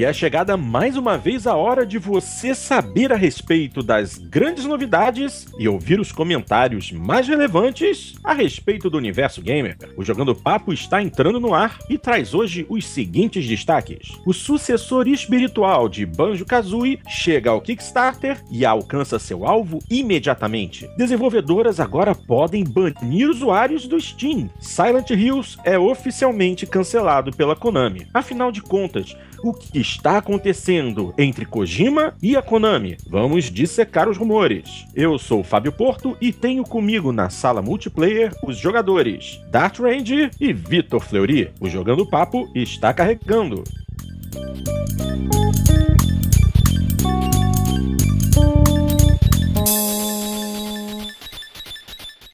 E é chegada mais uma vez a hora de você saber a respeito das grandes novidades e ouvir os comentários mais relevantes a respeito do universo gamer. O Jogando Papo está entrando no ar e traz hoje os seguintes destaques. O sucessor espiritual de Banjo-Kazooie chega ao Kickstarter e alcança seu alvo imediatamente. Desenvolvedoras agora podem banir usuários do Steam. Silent Hills é oficialmente cancelado pela Konami. Afinal de contas, o que está acontecendo entre Kojima e a Konami. Vamos dissecar os rumores. Eu sou o Fábio Porto e tenho comigo na sala multiplayer os jogadores Dart Range e Vitor Fleury. O Jogando Papo está carregando.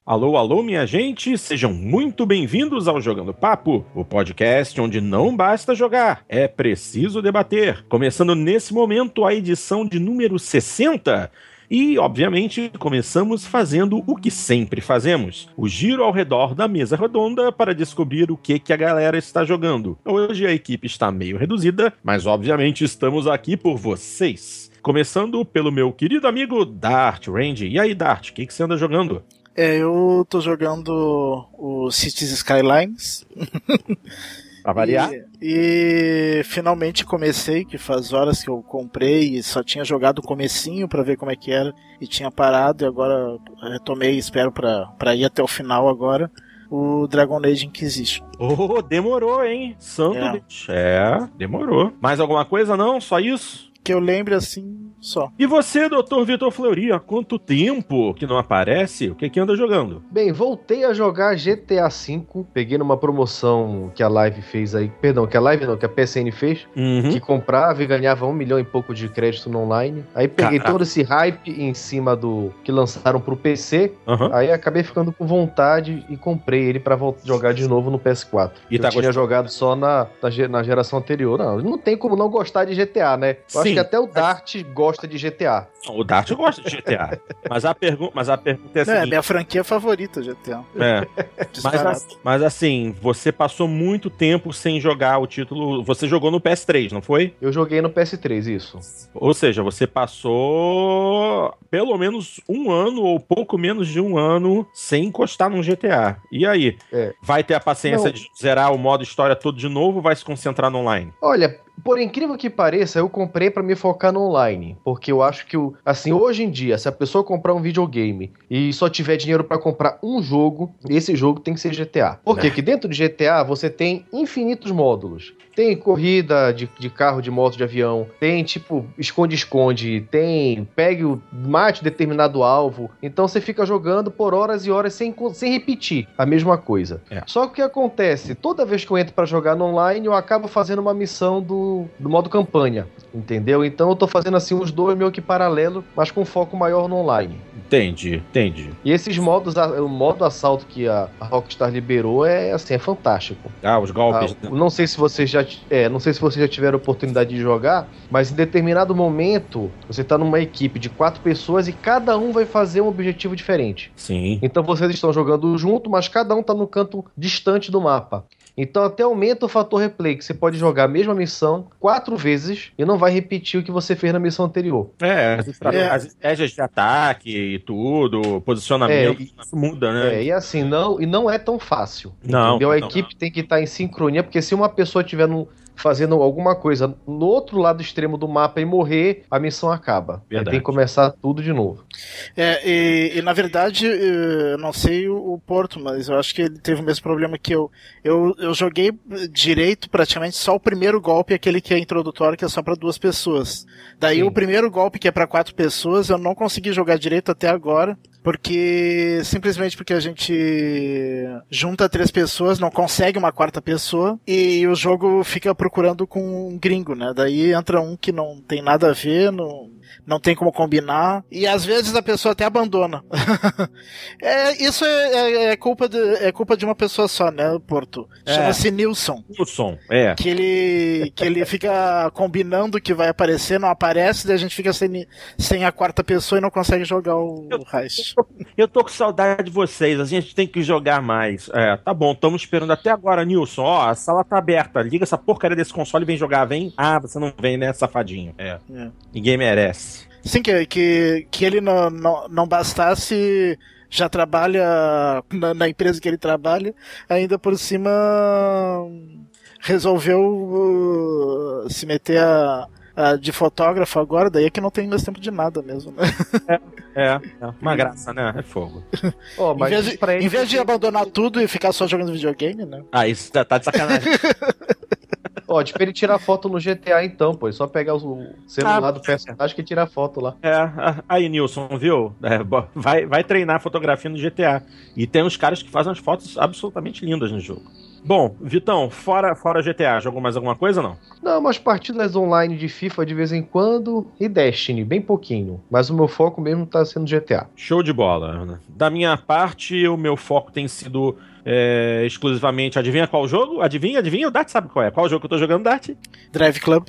Alô, alô, minha gente, sejam muito bem-vindos ao Jogando Papo, o podcast onde não basta jogar, é preciso debater. Começando nesse momento a edição de número 60. E, obviamente, começamos fazendo o que sempre fazemos: o giro ao redor da mesa redonda para descobrir o que, que a galera está jogando. Hoje a equipe está meio reduzida, mas obviamente estamos aqui por vocês. Começando pelo meu querido amigo Dart Range. E aí, Dart, o que, que você anda jogando? É, eu tô jogando o Cities Skylines. Pra variar. E, e, finalmente comecei, que faz horas que eu comprei e só tinha jogado o comecinho para ver como é que era e tinha parado e agora retomei espero para ir até o final agora. O Dragon Age Inquisition. Oh, demorou, hein? Santo é. é, demorou. Mais alguma coisa não? Só isso? Que eu lembre assim, só. E você, doutor Vitor Fleury, há quanto tempo que não aparece? O que que anda jogando? Bem, voltei a jogar GTA V, peguei numa promoção que a Live fez aí, perdão, que a Live não, que a PSN fez, uhum. que comprava e ganhava um milhão e pouco de crédito no online. Aí peguei Caraca. todo esse hype em cima do que lançaram pro PC, uhum. aí acabei ficando com vontade e comprei ele para jogar de novo no PS4. E eu tá tinha gostando? jogado só na, na, na, geração anterior. Não, não tem como não gostar de GTA, né? Eu Sim. Que até o Dart gosta gosta de GTA. O Dart gosta de GTA. mas, a pergu mas a pergunta é assim. É, minha franquia favorita, GTA. É. mas, mas assim, você passou muito tempo sem jogar o título. Você jogou no PS3, não foi? Eu joguei no PS3, isso. Ou seja, você passou pelo menos um ano ou pouco menos de um ano sem encostar num GTA. E aí? É. Vai ter a paciência não. de zerar o modo história todo de novo ou vai se concentrar no online? Olha, por incrível que pareça, eu comprei para me focar no online, porque eu acho que assim, hoje em dia, se a pessoa comprar um videogame e só tiver dinheiro para comprar um jogo, esse jogo tem que ser GTA. Quê? Porque dentro de GTA você tem infinitos módulos. Tem corrida de, de carro, de moto, de avião. Tem, tipo, esconde-esconde. Tem pegue o mate determinado alvo. Então você fica jogando por horas e horas sem, sem repetir a mesma coisa. É. Só que o que acontece? Toda vez que eu entro para jogar no online, eu acabo fazendo uma missão do, do modo campanha. Entendeu? Então eu tô fazendo assim os dois meio que paralelo, mas com foco maior no online. Entendi, entendi. E esses modos, o modo assalto que a, Rockstar liberou é assim, é fantástico. Ah, os golpes. Ah, não sei se vocês já é, não sei se vocês já tiveram oportunidade de jogar, mas em determinado momento você está numa equipe de quatro pessoas e cada um vai fazer um objetivo diferente. Sim. Então vocês estão jogando junto, mas cada um está no canto distante do mapa. Então até aumenta o fator replay, que você pode jogar a mesma missão quatro vezes e não vai repetir o que você fez na missão anterior. É, as, é. as estratégias de ataque e tudo, posicionamento, é, e, isso muda, né? É, e assim, não, e não é tão fácil. Não. Entendeu? A não, equipe não. tem que estar em sincronia, porque se uma pessoa tiver no fazendo alguma coisa no outro lado extremo do mapa e morrer, a missão acaba. Tem que começar tudo de novo. É, e, e, na verdade, eu não sei o, o, Porto, mas eu acho que ele teve o mesmo problema que eu. Eu, eu joguei direito praticamente só o primeiro golpe, aquele que é introdutório, que é só para duas pessoas. Daí Sim. o primeiro golpe, que é para quatro pessoas, eu não consegui jogar direito até agora porque simplesmente porque a gente junta três pessoas, não consegue uma quarta pessoa e o jogo fica procurando com um gringo, né? Daí entra um que não tem nada a ver, no, não tem como combinar. E às vezes a pessoa até abandona. é, isso é, é, é, culpa de, é culpa de uma pessoa só, né, Porto? É. Chama-se Nilson. Nilson, é. Que ele, que ele fica combinando que vai aparecer, não aparece, daí a gente fica sem, sem a quarta pessoa e não consegue jogar o, o Heist. Eu tô com saudade de vocês, a gente tem que jogar mais. É, tá bom, estamos esperando até agora, Nilson. Ó, a sala tá aberta. Liga essa porcaria desse console e vem jogar, vem. Ah, você não vem, né, safadinho? É. É. Ninguém merece. Sim, que, que, que ele não, não, não bastasse já trabalha na, na empresa que ele trabalha, ainda por cima resolveu uh, se meter a, a de fotógrafo agora, daí é que não tem mais tempo de nada mesmo, né? É, é uma graça, né? É fogo. Ó, Em mas vez, de, em vez de abandonar tudo e ficar só jogando videogame, né? Ah, isso tá, tá de sacanagem. Ó, de pra ele tirar foto no GTA então, pô. É só pegar o celular Ah, do personagem que tira foto lá. É, aí, Nilson, viu? É, vai, vai treinar fotografia no GTA. E tem uns caras que fazem umas fotos absolutamente lindas no jogo. Bom, Vitão, fora, fora GTA, jogou mais alguma coisa ou não? Não, umas partidas online de FIFA de vez em quando e Destiny, bem pouquinho. Mas o meu foco mesmo tá sendo GTA. Show de bola. Da minha parte, o meu foco tem sido é, exclusivamente. Adivinha qual jogo? Adivinha, adivinha? O Dart sabe qual é. Qual jogo que eu tô jogando, Dart? Drive Club.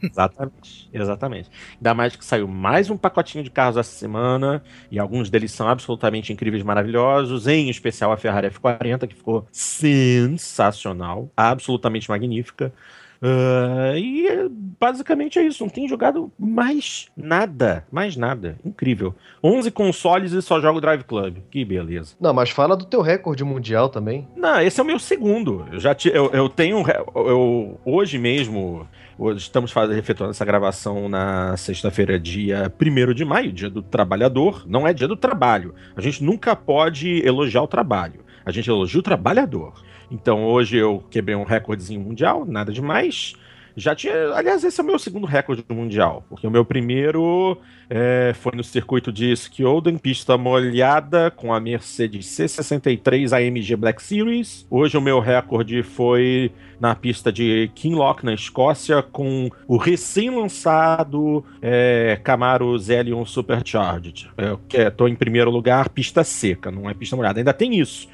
Exatamente, exatamente. Ainda mais que saiu mais um pacotinho de carros essa semana, e alguns deles são absolutamente incríveis, maravilhosos, em especial a Ferrari F40, que ficou sensacional, absolutamente magnífica. Ah, e é, basicamente é isso, não tem jogado mais nada, mais nada. Incrível. 11 consoles e só jogo Drive Club. Que beleza. Não, mas fala do teu recorde mundial também. Não, esse é o meu segundo. Eu já ti- eu, eu tenho. Eu, hoje mesmo. Hoje estamos fazendo, efetuando essa gravação na sexta-feira, dia 1 de maio, dia do trabalhador. Não é dia do trabalho. A gente nunca pode elogiar o trabalho. A gente elogia o trabalhador. Então hoje eu quebrei um recordezinho mundial, nada demais. Já tinha. Aliás, esse é o meu segundo recorde mundial, porque o meu primeiro é, foi no circuito de Skjolden, pista molhada, com a Mercedes C63 AMG Black Series. Hoje o meu recorde foi na pista de Kinloch, na Escócia, com o recém-lançado é, Camaro ZL1 Supercharged. Eu estou em primeiro lugar, pista seca, não é pista molhada. Ainda tem isso.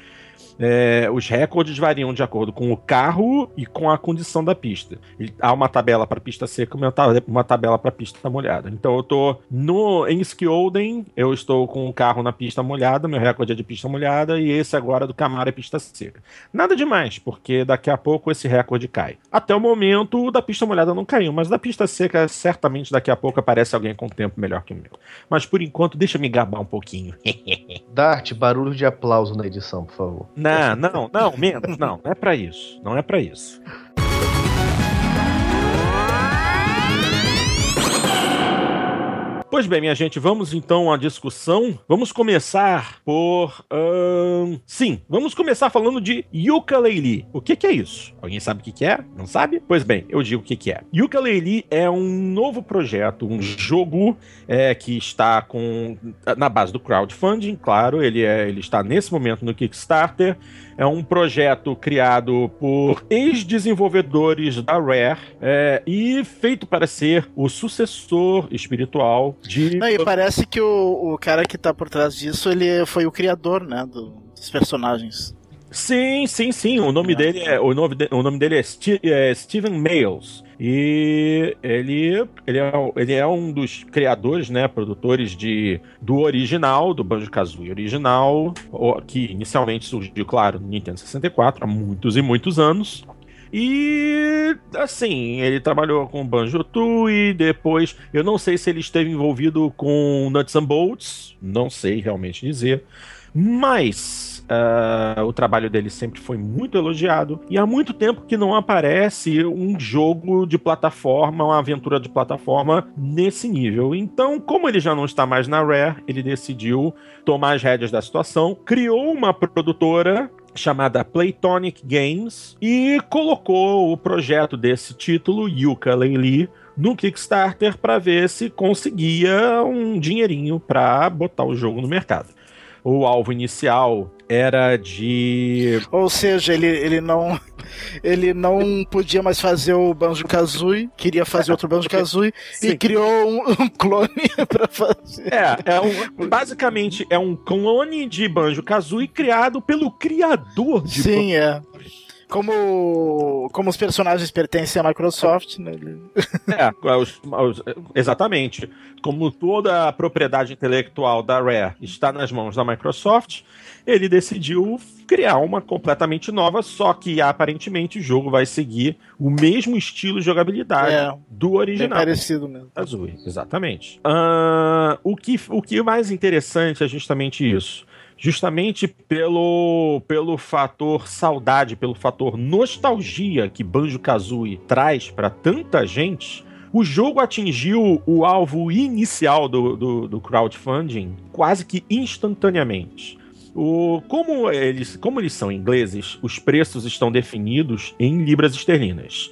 É, os recordes variam de acordo com o carro e com a condição da pista. Há uma tabela para pista seca e uma tabela para pista molhada. Então eu tô no em Skjolden, eu estou com o carro na pista molhada, meu recorde é de pista molhada e esse agora do Camaro é pista seca. Nada demais, porque daqui a pouco esse recorde cai. Até o momento o da pista molhada não caiu, mas da pista seca certamente daqui a pouco aparece alguém com tempo melhor que o meu. Mas por enquanto deixa eu me gabar um pouquinho. Dart, barulho de aplauso na edição, por favor. Não, não, não, menos, não, não é pra isso, não é pra isso. Pois bem, minha gente, vamos então à discussão. Vamos começar por. ahn, sim, vamos começar falando de ukulele. O que, que é isso? Alguém sabe o que, que é? Não sabe? Pois bem, eu digo o que, que é. Ukulele é um novo projeto, um jogo é, que está com na base do crowdfunding, claro. Ele, é, ele está nesse momento no Kickstarter. É um projeto criado por ex-desenvolvedores da Rare é, e feito para ser o sucessor espiritual de. Não, e parece que o, o cara que tá por trás disso, ele foi o criador, né, do- dos personagens. Sim, sim, sim. O nome dele é o nome, de- o nome dele é, Ste- é Steven Males. E ele, ele, é, ele é um dos criadores, né, produtores de, do original, do Banjo-Kazooie original, que inicialmente surgiu, claro, no Nintendo 64, há muitos e muitos anos. E assim, ele trabalhou com Banjo-Tooie, depois, eu não sei se ele esteve envolvido com Nuts and Bolts, não sei realmente dizer, mas ah, o trabalho dele sempre foi muito elogiado e há muito tempo que não aparece um jogo de plataforma, uma aventura de plataforma nesse nível. Então, como ele já não está mais na Rare, ele decidiu tomar as rédeas da situação, criou uma produtora chamada Playtonic Games e colocou o projeto desse título, Yooka-Laylee, no Kickstarter para ver se conseguia um dinheirinho para botar o jogo no mercado. O alvo inicial era de Ou seja, ele, ele não ele não podia mais fazer o Banjo Kazooie, queria fazer outro Banjo Kazooie e criou um, um clone para fazer. É, é um, basicamente é um clone de Banjo Kazooie criado pelo criador de Sim, é. Como, como os personagens pertencem à Microsoft, né? É, os, os, exatamente. Como toda a propriedade intelectual da Rare está nas mãos da Microsoft, ele decidiu criar uma completamente nova, só que aparentemente o jogo vai seguir o mesmo estilo de jogabilidade É, do original. Bem parecido mesmo. Azul, exatamente. Ah, o, que, o que é mais interessante é justamente isso. Justamente pelo, pelo fator saudade, pelo fator nostalgia que Banjo Kazooie traz para tanta gente, o jogo atingiu o alvo inicial do, do, do crowdfunding quase que instantaneamente. O, como, eles, como eles são ingleses, os preços estão definidos em libras esterlinas.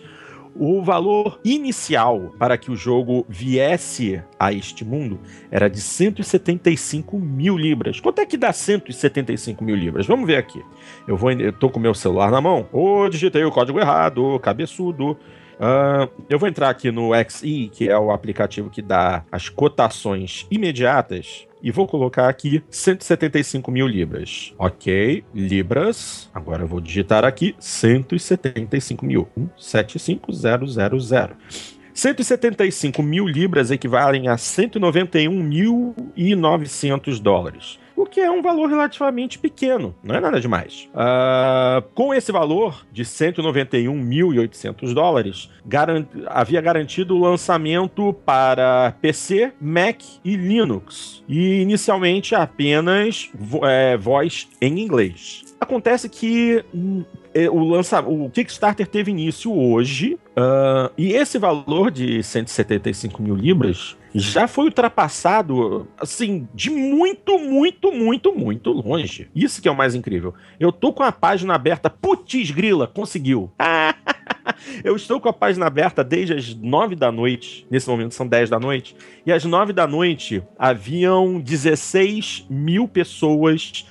O valor inicial para que o jogo viesse a este mundo era de 175 mil libras. Quanto é que dá 175 mil libras? Vamos ver aqui. Eu vou, com meu celular na mão. Ô, digitei o código errado, cabeçudo. Ah, eu vou entrar aqui no XE, que é o aplicativo que dá as cotações imediatas. E vou colocar aqui 175 mil libras. Ok, libras. Agora eu vou digitar aqui 175 mil. 175000. 175 mil libras equivalem a 191.900 dólares. O que é um valor relativamente pequeno, não é nada demais. Ah, com esse valor de 191.800 dólares, garan havia garantido o lançamento para PC, Mac e Linux. E inicialmente apenas vo é, voz em inglês. Acontece que o, lança, o Kickstarter teve início hoje, uh, e esse valor de 175 mil libras já foi ultrapassado, assim, de muito, muito, muito, muito longe. Isso que é o mais incrível. Eu tô com a página aberta, putz grila, conseguiu. Eu estou com a página aberta desde as 9 da noite. Nesse momento são 10 da noite. E às 9 da noite haviam 16 mil pessoas,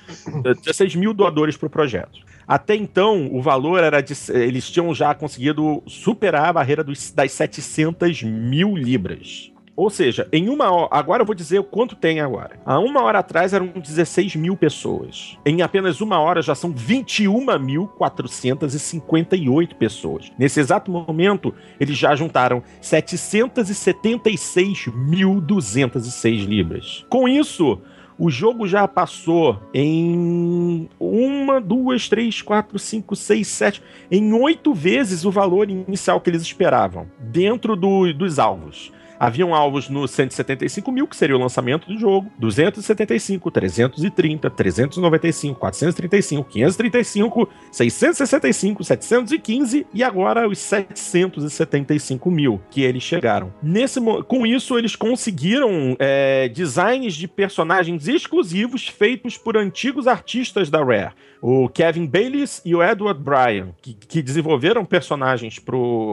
16 mil doadores para o projeto. Até então, o valor era de. Eles tinham já conseguido superar a barreira dos, das 700 mil libras. Ou seja, em uma hora. Agora eu vou dizer o quanto tem agora. Há uma hora atrás eram 16 mil pessoas. Em apenas uma hora já são 21.458 pessoas. Nesse exato momento, eles já juntaram 776.206 libras. Com isso. O jogo já passou em uma, duas, três, quatro, cinco, seis, sete, em oito vezes o valor inicial que eles esperavam, dentro do, dos alvos. Haviam alvos no 175 mil, que seria o lançamento do jogo, 275, 330, 395, 435, 535, 665, 715 e agora os 775 mil que eles chegaram. Nesse, com isso, eles conseguiram é, designs de personagens exclusivos feitos por antigos artistas da Rare o Kevin Bayliss e o Edward Bryan, que, que desenvolveram personagens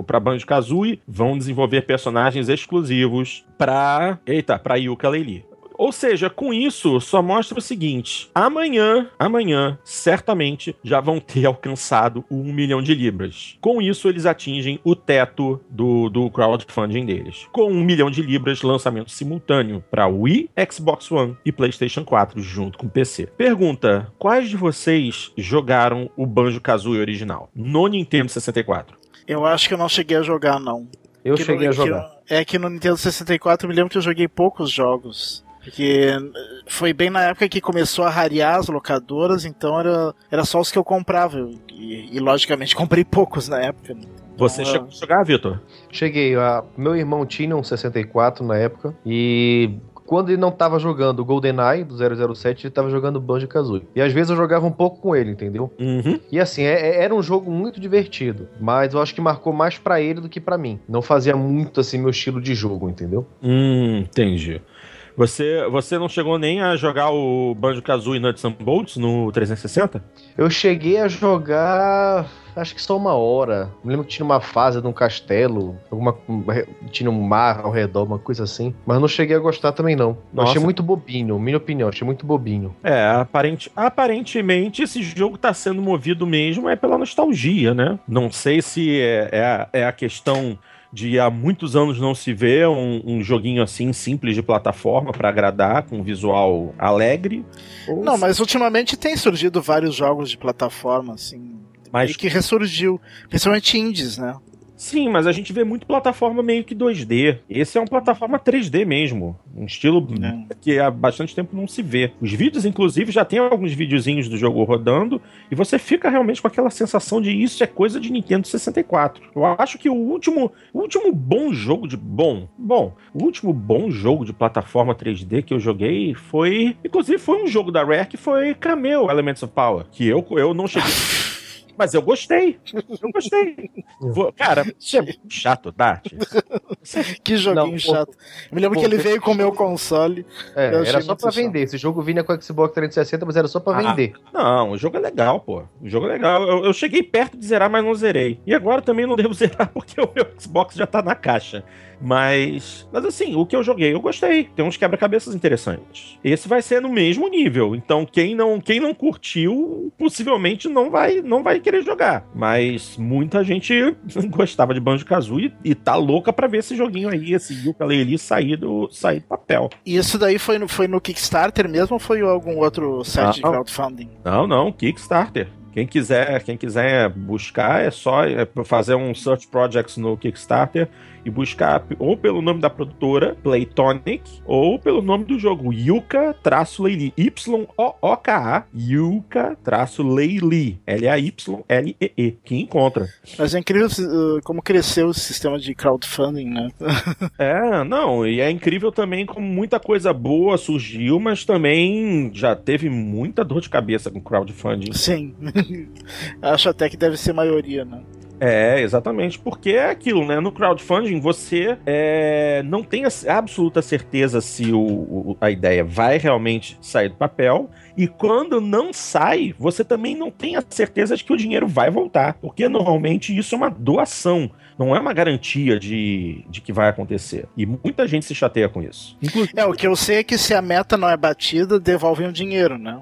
para Banjo-Kazooie, vão desenvolver personagens exclusivos para, eita, para Yooka-Laylee. Ou seja, com isso, só mostra o seguinte: amanhã, amanhã, certamente já vão ter alcançado o 1 milhão de libras. Com isso, eles atingem o teto do, do crowdfunding deles. Com 1 milhão de libras, lançamento simultâneo para Wii, Xbox One e PlayStation 4, junto com o PC. Pergunta: quais de vocês jogaram o Banjo Kazooie original no Nintendo 64? Eu acho que eu não cheguei a jogar, não. Eu Que cheguei no- a jogar. que- é que no Nintendo 64 eu me lembro que eu joguei poucos jogos. Porque foi bem na época que começou a rarear as locadoras, então era, era só os que eu comprava. E, e, logicamente comprei poucos na época. né? Você Então, chegou a jogar, Vitor? Cheguei, a, meu irmão tinha um 64 na época e quando ele não tava jogando o GoldenEye do 007, ele tava jogando Banjo-Kazooie. E às vezes eu jogava um pouco com ele, entendeu? Uhum. E assim, é- é- era um jogo muito divertido, mas eu acho que marcou mais pra ele do que pra mim. Não fazia muito assim meu estilo de jogo, entendeu? Hum, entendi. Você, você não chegou nem a jogar o Banjo-Kazooie Nuts and Bolts no 360? Eu cheguei a jogar acho que só uma hora. Me lembro que tinha uma fase de um castelo, alguma, tinha um mar ao redor, uma coisa assim. Mas não cheguei a gostar também, não. Nossa. Achei muito bobinho, minha opinião, achei muito bobinho. É, aparente, aparentemente esse jogo tá sendo movido mesmo é pela nostalgia, né? Não sei se é, é, é a questão de há muitos anos não se vê um, um joguinho assim simples de plataforma para agradar, com um visual alegre. Não, se... mas ultimamente tem surgido vários jogos de plataforma assim mas... E que ressurgiu, principalmente indies, né? Sim, mas a gente vê muito plataforma meio que 2D. Esse é uma plataforma 3D mesmo. Um estilo é. que há bastante tempo não se vê. Os vídeos, inclusive, já tem alguns videozinhos do jogo rodando e você fica realmente com aquela sensação de isso é coisa de Nintendo 64. Eu acho que o último, o último bom jogo de. Bom, bom. O último bom jogo de plataforma 3D que eu joguei foi. Inclusive, foi um jogo da Rare que foi Cameo Elements of Power. Que eu, eu não cheguei. Mas eu gostei. Eu gostei. Vou, cara, isso é muito chato, Dart. que joguinho não, chato. Eu me lembro pô, que ele veio com o meu console. É, era só pra chato. vender. Esse jogo vinha com o Xbox 360, mas era só pra ah, vender. Não, o jogo é legal, pô. O jogo é legal. Eu, eu, cheguei perto de zerar, mas não zerei. E agora também não devo zerar porque o meu Xbox já tá na caixa. Mas, mas assim, o que eu joguei eu gostei. Tem uns quebra-cabeças interessantes. Esse vai ser no mesmo nível. Então, quem não, quem não curtiu, possivelmente não vai, não vai querer jogar. Mas muita gente gostava de Banjo-Kazooie e tá louca para ver esse joguinho aí, esse ukulele sair do, sair do papel. E isso daí foi no, foi no Kickstarter mesmo ou foi algum outro site não, de crowdfunding? Não, não, Kickstarter. Quem quiser, quem quiser buscar, é só é, fazer um search projects no Kickstarter e buscar ou pelo nome da produtora, Playtonic, ou pelo nome do jogo, Yuka-Leili. Y-O-O-K-A, Yuka-Leili. L-A-Y-L-E-E. Que encontra. Mas é incrível uh, como cresceu o sistema de crowdfunding, né? é, não, e é incrível também como muita coisa boa surgiu, mas também já teve muita dor de cabeça com crowdfunding. Sim. Acho até que deve ser maioria, né? É, exatamente, porque é aquilo, né? No crowdfunding você é, não tem a absoluta certeza se o, o, a ideia vai realmente sair do papel. E quando não sai, você também não tem a certeza de que o dinheiro vai voltar. Porque normalmente isso é uma doação não é uma garantia de, de que vai acontecer. E muita gente se chateia com isso. Inclusive... É, o que eu sei é que se a meta não é batida, devolvem o dinheiro, né?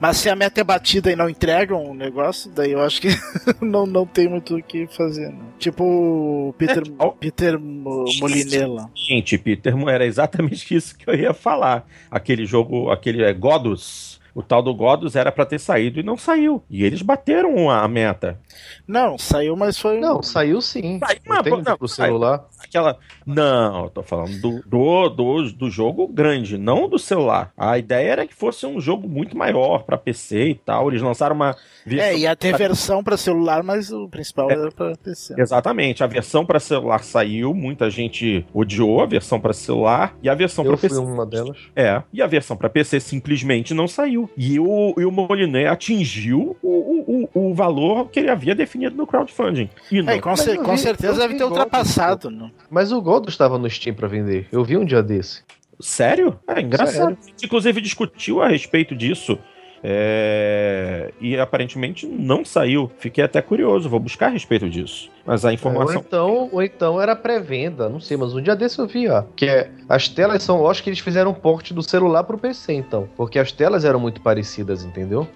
Mas se a meta é batida e não entregam o negócio, daí eu acho que não, não tem muito o que fazer. Né? Tipo Peter, é, Peter Molinella. Gente, Peter, era exatamente isso que eu ia falar. Aquele jogo, aquele é, Godus o tal do Godus era para ter saído e não saiu. E eles bateram a meta. Não, saiu, mas foi. Não, saiu sim. Saiu, mas, não, não, pro celular. Aquela. Não, eu tô falando do, do, do, do, jogo grande, não do celular. A ideia era que fosse um jogo muito maior para PC e tal. Eles lançaram uma. É, ia ter versão para celular, mas o principal é, era para PC. Exatamente. A versão para celular saiu, muita gente odiou a versão para celular e a versão para PC. uma delas. É, e a versão para PC simplesmente não saiu. E o, e o Moliné atingiu o, o, o valor que ele havia definido no crowdfunding. E é, com, vi, com, certeza deve ter ultrapassado. Não. Mas o Gold estava no Steam para vender. Eu vi um dia desse. Sério? É engraçado. Sério? Inclusive discutiu a respeito disso é... E aparentemente não saiu. Fiquei até curioso, vou buscar a respeito disso. Mas a informação. Ou então, ou então era pré-venda, não sei, mas um dia desse eu vi, ó. Que é, as telas são, eu acho que eles fizeram um porte do celular pro PC, então. Porque as telas eram muito parecidas, entendeu?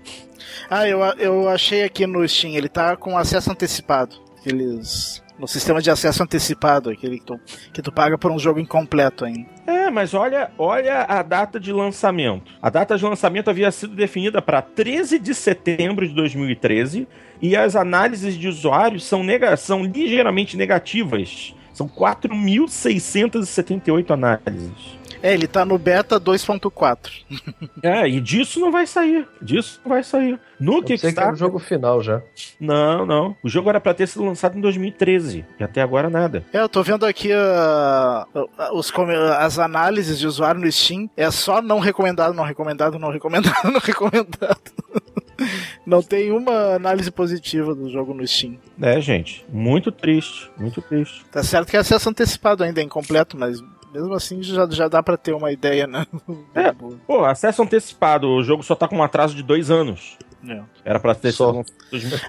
Ah, eu, eu achei aqui no Steam, ele tá com acesso antecipado. Aqueles no sistema de acesso antecipado, aquele que tu, que tu paga por um jogo incompleto ainda. É, mas olha, olha a data de lançamento. A data de lançamento havia sido definida para 13 de setembro de 2013 e as análises de usuários são, nega são ligeiramente negativas. São 4.678 análises. É, ele tá no beta 2.4. é, e disso não vai sair. Disso não vai sair. No Kickstarter. Que era o jogo final já. Não, não. O jogo era pra ter sido lançado em 2013. E até agora nada. É, eu tô vendo aqui uh, os, as análises de usuário no Steam. É só não recomendado, não recomendado, não recomendado, não recomendado. Não tem uma análise positiva do jogo no Steam. É, gente. Muito triste. Muito triste. Tá certo que é acesso antecipado ainda, é incompleto, mas mesmo assim já, já dá pra ter uma ideia, né? É. Pô, acesso antecipado, o jogo só tá com um atraso de dois anos. É. Era pra ter Só.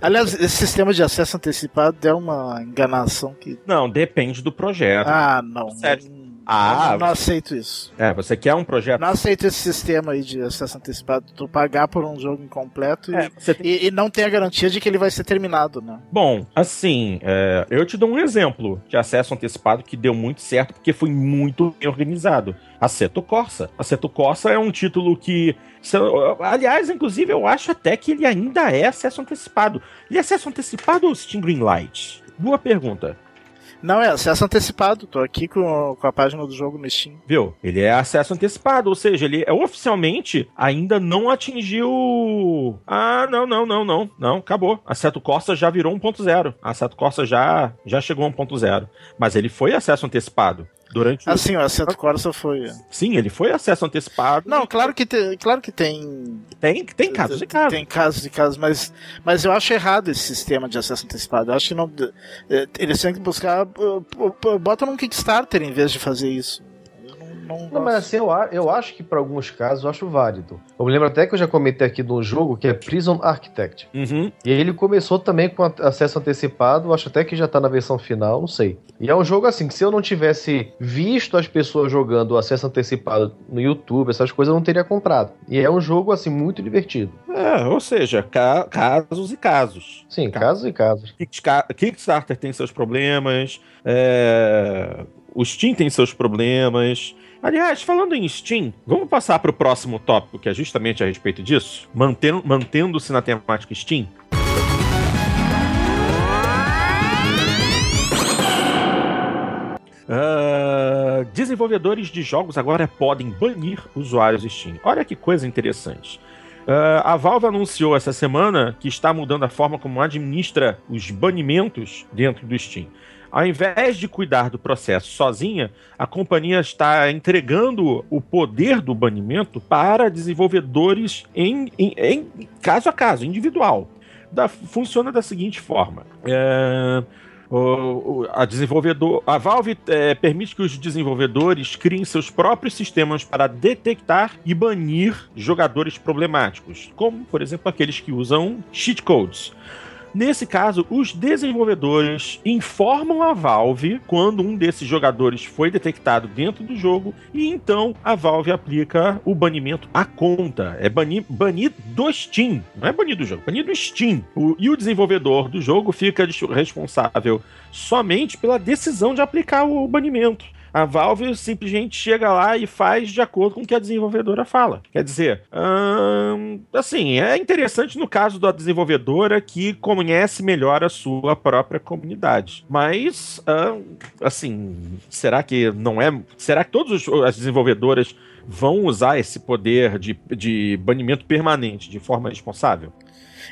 Aliás, esse sistema de acesso antecipado é uma enganação que. Não, depende do projeto. Ah, não. Sério? Ah, não, não aceito isso. É, você quer um projeto. Não aceito esse sistema aí de acesso antecipado. Tu pagar por um jogo incompleto e, É, você tem- e, e não ter a garantia de que ele vai ser terminado, né? Bom, assim, é, eu te dou um exemplo de acesso antecipado que deu muito certo porque foi muito bem organizado. Assetto Corsa. Assetto Corsa é um título que. eu- Aliás, inclusive, eu acho até que ele ainda é acesso antecipado. Ele é acesso antecipado ou Steam Greenlight? Boa pergunta. Não, é acesso antecipado. Tô aqui com, com a página do jogo no Steam. Viu? Ele é acesso antecipado, ou seja, ele é, oficialmente ainda não atingiu. Ah, não, não, não, não, não, acabou. Assetto Corsa já virou 1.0. Assetto Corsa já, já chegou a 1.0. Mas ele foi acesso antecipado. Durante. Assim, o Assetto Corsa foi. Sim, ele foi acesso antecipado. Não, claro que, te, claro que tem. Tem, tem casos e casos. Tem casos e casos, mas, mas eu acho errado esse sistema de acesso antecipado. Eu acho que não. eh, Eles têm que buscar. eh, Bota num Kickstarter em vez de fazer isso. Não, não mas assim, eu, eu acho que para alguns casos eu acho válido. Eu me lembro até que eu já comentei aqui de um jogo que é Prison Architect. Uhum. E ele começou também com acesso antecipado, acho até que já tá na versão final, não sei. E é um jogo assim, que se eu não tivesse visto as pessoas jogando o acesso antecipado no YouTube, essas coisas, eu não teria comprado. E é um jogo, assim, muito divertido. É, ou seja, ca- casos e casos. Sim, Cara. casos e casos. Kickstarter tem seus problemas, é, o Steam tem seus problemas. Aliás, falando em Steam, vamos passar para o próximo tópico, que é justamente a respeito disso, mantendo- mantendo-se na temática Steam. Ah, desenvolvedores de jogos agora podem banir usuários Steam. Olha que coisa interessante. Ah, a Valve anunciou essa semana que está mudando a forma como administra os banimentos dentro do Steam. Ao invés de cuidar do processo sozinha, a companhia está entregando o poder do banimento para desenvolvedores em, em- em caso a caso, individual. Da- funciona da seguinte forma. É, o- a, desenvolvedor, a Valve é, permite que os desenvolvedores criem seus próprios sistemas para detectar e banir jogadores problemáticos, como, por exemplo, aqueles que usam cheat codes. Nesse caso, os desenvolvedores informam a Valve quando um desses jogadores foi detectado dentro do jogo e então a Valve aplica o banimento à conta. É banir, banir do Steam, não é banir do jogo, banir do Steam. O- e o desenvolvedor do jogo fica responsável somente pela decisão de aplicar o banimento. A Valve simplesmente chega lá e faz de acordo com o que a desenvolvedora fala. Quer dizer, hum, assim, é interessante no caso da desenvolvedora que conhece melhor a sua própria comunidade. Mas, hum, assim, será que não é. Será que todas as desenvolvedoras vão usar esse poder de, de banimento permanente de forma responsável?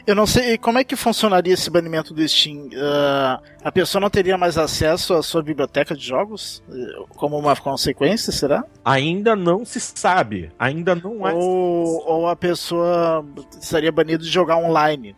Eu não sei como é que funcionaria esse banimento do Steam. Ah, a pessoa não teria mais acesso à sua biblioteca de jogos eh, como uma consequência, será? Ainda não se sabe. Ainda não é. Ou, ou a pessoa estaria banida de jogar online?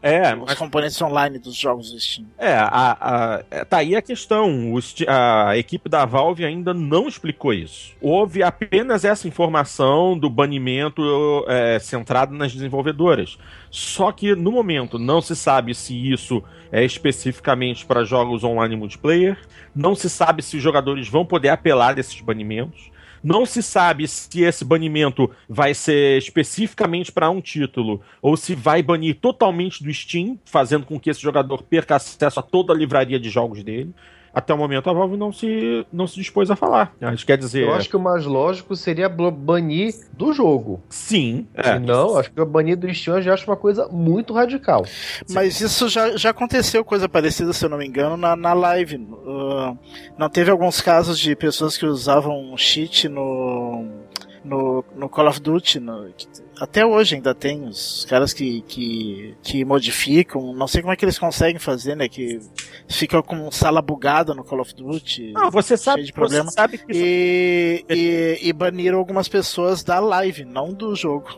É, os mas componentes online dos jogos do Steam. É, a, a- é, tá aí a questão. O a equipe da Valve ainda não explicou isso. Houve apenas essa informação do banimento é, centrado nas desenvolvedoras. Só que no momento não se sabe se isso é especificamente para jogos online multiplayer. Não se sabe se os jogadores vão poder apelar desses banimentos. Não se sabe se esse banimento vai ser especificamente para um título ou se vai banir totalmente do Steam, fazendo com que esse jogador perca acesso a toda a livraria de jogos dele. Até o momento a Valve não se, não se dispôs a falar. Acho quer dizer, Eu acho que o mais lógico seria banir do jogo. sim. Se É, não, acho que o banir do Steam eu já acho uma coisa muito radical. Mas isso já, já aconteceu coisa parecida, se eu não me engano, na, na live. Uh, não teve alguns casos de pessoas que usavam cheat no, no, no Call of Duty. no- que- até hoje ainda tem os caras que, que, que modificam. Não sei como é que eles conseguem fazer, né? Que fica com sala bugada no Call of Duty. Não, você sabe, cheio de problema. você sabe que isso E, e, e baniram algumas pessoas da live, não do jogo,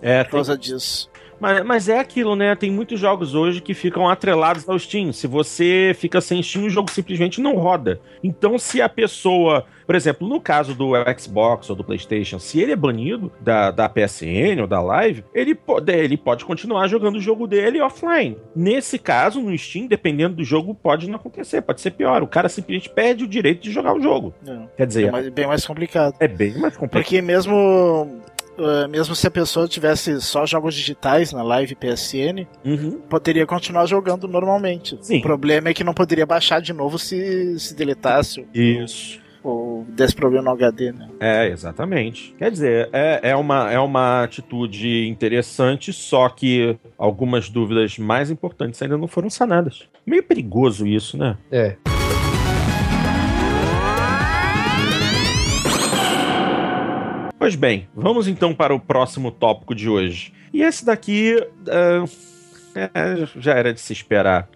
é, por tem, causa disso. Mas, mas é aquilo, né? Tem muitos jogos hoje que ficam atrelados ao Steam. Se você fica sem Steam, o jogo simplesmente não roda. Então, se a pessoa. Por exemplo, no caso do Xbox ou do PlayStation, se ele é banido da, da PSN ou da Live, ele pode, ele pode continuar jogando o jogo dele offline. Nesse caso, no Steam, dependendo do jogo, pode não acontecer, pode ser pior. O cara simplesmente perde o direito de jogar o jogo. Não. Quer dizer, É mais- bem mais complicado. é bem mais complicado. Porque mesmo, uh, mesmo se a pessoa tivesse só jogos digitais na live PSN, Uhum. poderia continuar jogando normalmente. Sim. O problema é que não poderia baixar de novo se, se deletasse Isso. ou desse problema no HD, né? É, exatamente. Quer dizer, é, é, uma, é uma atitude interessante, só que algumas dúvidas mais importantes ainda não foram sanadas. Meio perigoso isso, né? É. Pois bem, vamos então para o próximo tópico de hoje. E esse daqui ah, é, já era de se esperar.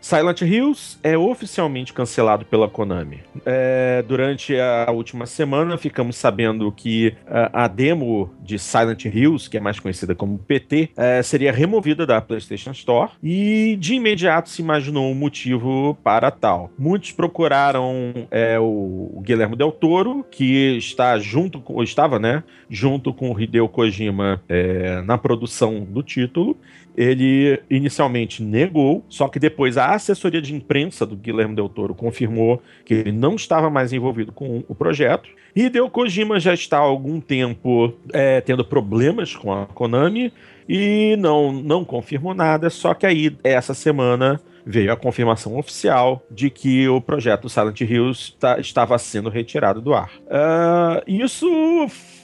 Silent Hills é oficialmente cancelado pela Konami. É, durante a última semana, ficamos sabendo que ah, a demo de Silent Hills, que é mais conhecida como PT, eh, seria removida da PlayStation Store e de imediato se imaginou um motivo para tal. Muitos procuraram eh, o, o Guilherme Del Toro, que está junto com, estava, né, junto com o Hideo Kojima eh, na produção do título. Ele inicialmente negou, só que depois a assessoria de imprensa do Guilherme Del Toro confirmou que ele não estava mais envolvido com o projeto. Hideo Kojima já está há algum tempo é, tendo problemas com a Konami e não, não confirmou nada, só que aí essa semana veio a confirmação oficial de que o projeto Silent Hills tá- estava sendo retirado do ar. Ah, isso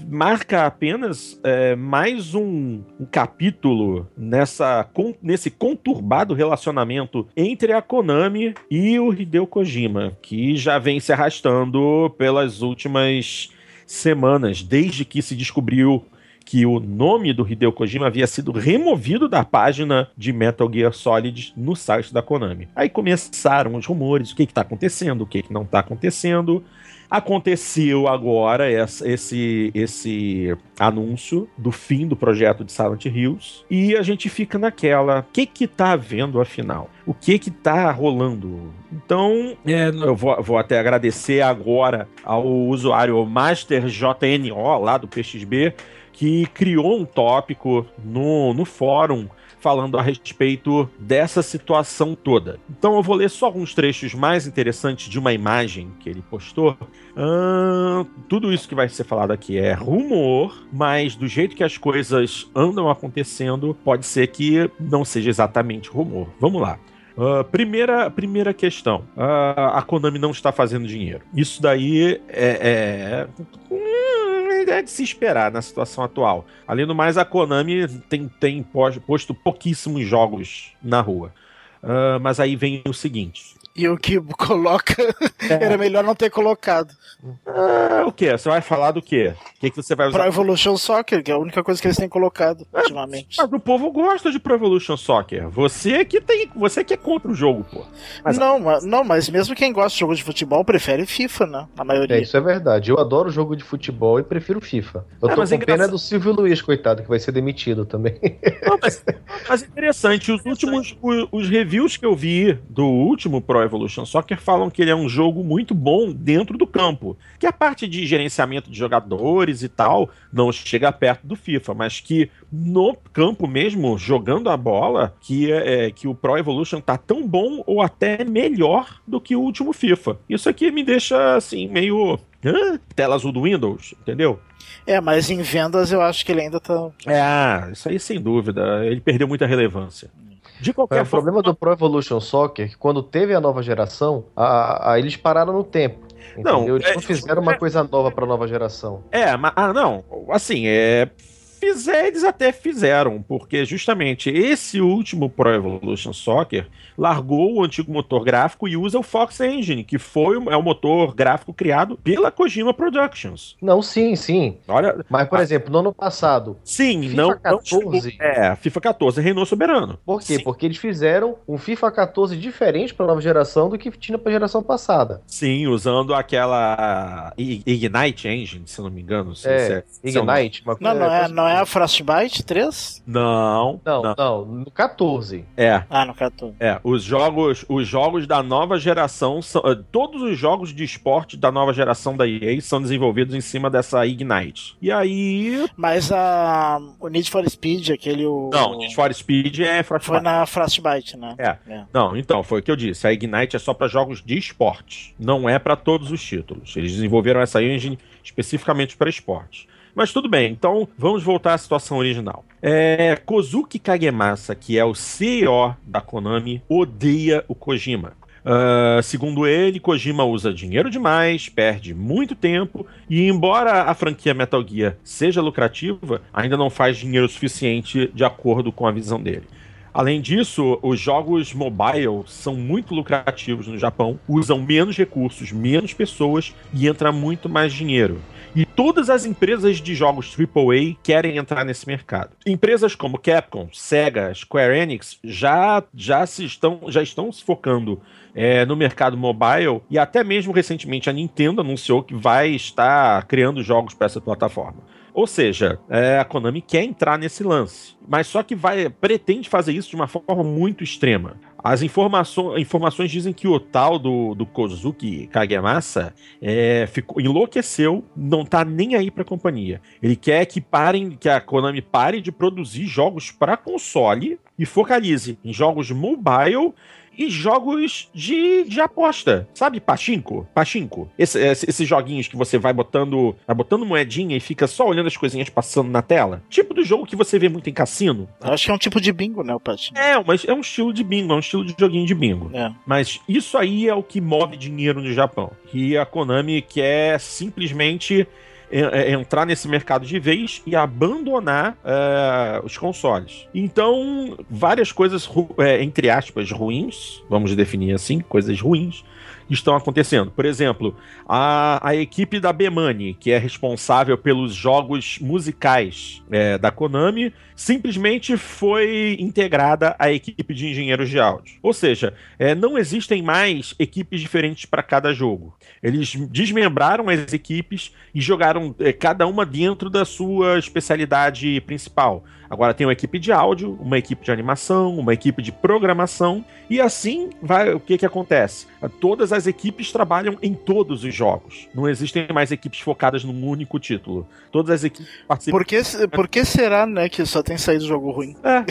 marca apenas é, mais um, um capítulo nessa, con- nesse conturbado relacionamento entre a Konami e o Hideo Kojima, que já vem se arrastando pelas últimas semanas, desde que se descobriu que o nome do Hideo Kojima havia sido removido da página de Metal Gear Solid no site da Konami. Aí começaram os rumores, o que está acontecendo, o que, que não está acontecendo. Aconteceu agora esse, esse anúncio do fim do projeto de Silent Hills e a gente fica naquela, o que que tá havendo afinal? O que que tá rolando? Então, é, eu vou, vou até agradecer agora ao usuário MasterJNO lá do PXB que criou um tópico no, no fórum falando a respeito dessa situação toda. Então eu vou ler só alguns trechos mais interessantes de uma imagem que ele postou. Tudo isso que vai ser falado aqui é rumor, mas do jeito que as coisas andam acontecendo, pode ser que não seja exatamente rumor. Vamos lá. Ah, primeira, primeira questão. Ah, a Konami não está fazendo dinheiro. Isso daí é, é- é de se esperar na situação atual. Além do mais, a Konami tem, tem pos- posto pouquíssimos jogos na rua. Ah, mas aí vem o seguinte. E o que coloca era melhor não ter colocado. Ah, o que? Você vai falar do quê? O que, que você vai usar? Pro Evolution Soccer, que é a única coisa que eles têm colocado ultimamente. Mas o povo gosta de Pro Evolution Soccer. Você que tem, você que é contra o jogo, pô. Mas- Não, mas, não, mas mesmo quem gosta de jogo de futebol prefere FIFA, né? A maioria. É, isso é verdade. Eu adoro jogo de futebol e prefiro FIFA. Eu É, tô mas com é pena do Silvio Luiz, coitado, que vai ser demitido também. Não, mas, mas interessante, os últimos o- os, reviews que eu vi do último Pro Evolution Soccer falam que ele é um jogo muito bom dentro do campo. Que a parte de gerenciamento de jogadores e tal não chega perto do FIFA, mas que no campo mesmo, jogando a bola, que, é, que o Pro Evolution tá tão bom ou até melhor do que o último FIFA. Isso aqui me deixa assim, meio. Hã? Tela azul do Windows, entendeu? É, mas em vendas eu acho que ele ainda tá. É, isso aí sem dúvida. Ele perdeu muita relevância. De É, qualquer o forma. problema do Pro Evolution Soccer é que quando teve a nova geração, a, a- eles pararam no tempo. Não, Entendeu? Eles é- não fizeram uma coisa nova pra nova geração. É, mas. Ah, não. Assim, é. Fizer, eles até fizeram, porque justamente esse último Pro Evolution Soccer largou o antigo motor gráfico e usa o Fox Engine, que foi o, é o motor gráfico criado pela Kojima Productions. Não, sim, sim. Olha, Mas, por Ah. exemplo, no ano passado, sim, FIFA não, não 14. chegou- É, FIFA 14 reinou soberano. por quê? Sim. Porque eles fizeram um FIFA 14 diferente pra nova geração do que tinha pra geração passada. Sim, usando aquela Ignite Engine, se eu não me engano. se- É, se é. Ignite, uma Não, não é, coisa- não é é Frostbite 3? Não, não, não, não, no 14. É. Ah, no 14. É, os jogos, os jogos da nova geração são, uh, todos os jogos de esporte da nova geração da EA são desenvolvidos em cima dessa Ignite. E aí, mas a o Need for Speed, aquele o Não, Need for Speed é Frostbite. Foi na Frostbite, né? É. é. Não, então, foi o que eu disse, a Ignite é só para jogos de esporte, não é para todos os títulos. Eles desenvolveram essa engine especificamente para esporte. Mas tudo bem, então vamos voltar à situação original. É, Kozuki Kagemasa, que é o CEO da Konami, odeia o Kojima. Uh, segundo ele, Kojima usa dinheiro demais, perde muito tempo e, embora a franquia Metal Gear seja lucrativa, ainda não faz dinheiro suficiente de acordo com a visão dele. Além disso, os jogos mobile são muito lucrativos no Japão, usam menos recursos, menos pessoas e entra muito mais dinheiro. E todas as empresas de jogos AAA querem entrar nesse mercado. Empresas como Capcom, Sega, Square Enix já, já, se estão, já estão se focando é, no mercado mobile e até mesmo recentemente a Nintendo anunciou que vai estar criando jogos para essa plataforma. Ou seja, é, a Konami quer entrar nesse lance, mas só que vai pretende fazer isso de uma forma muito extrema. As informações, informações dizem que o tal do, do Kozuki Kagemasa é, ficou, enlouqueceu, não tá nem aí pra companhia. Ele quer que parem, que a Konami pare de produzir jogos para console e focalize em jogos mobile e jogos de, de aposta. Sabe, Pachinko? Pachinko. Esse, esse, esses joguinhos que você vai botando, vai botando moedinha e fica só olhando as coisinhas passando na tela. Tipo do jogo que você vê muito em cassino. Eu acho que é um tipo de bingo, né, o Pachinko? É, mas é um estilo de bingo, é um estilo de joguinho de bingo. É. Mas isso aí é o que move dinheiro no Japão. E a Konami quer simplesmente entrar nesse mercado de vez e abandonar é, os consoles. Então, várias coisas, é, entre aspas, ruins, vamos definir assim, coisas ruins, estão acontecendo. Por exemplo, a, a equipe da Bemani, que é responsável pelos jogos musicais é, da Konami, simplesmente foi integrada à equipe de engenheiros de áudio. Ou seja, é, não existem mais equipes diferentes para cada jogo. Eles desmembraram as equipes e jogaram é, cada uma dentro da sua especialidade principal. Agora tem uma equipe de áudio, uma equipe de animação, uma equipe de programação e assim vai. O que que acontece? Todas as equipes trabalham em todos os jogos. Não existem mais equipes focadas num único título. Todas as equipes participam. Por que, por que será, né, que só tem saído jogo ruim? É.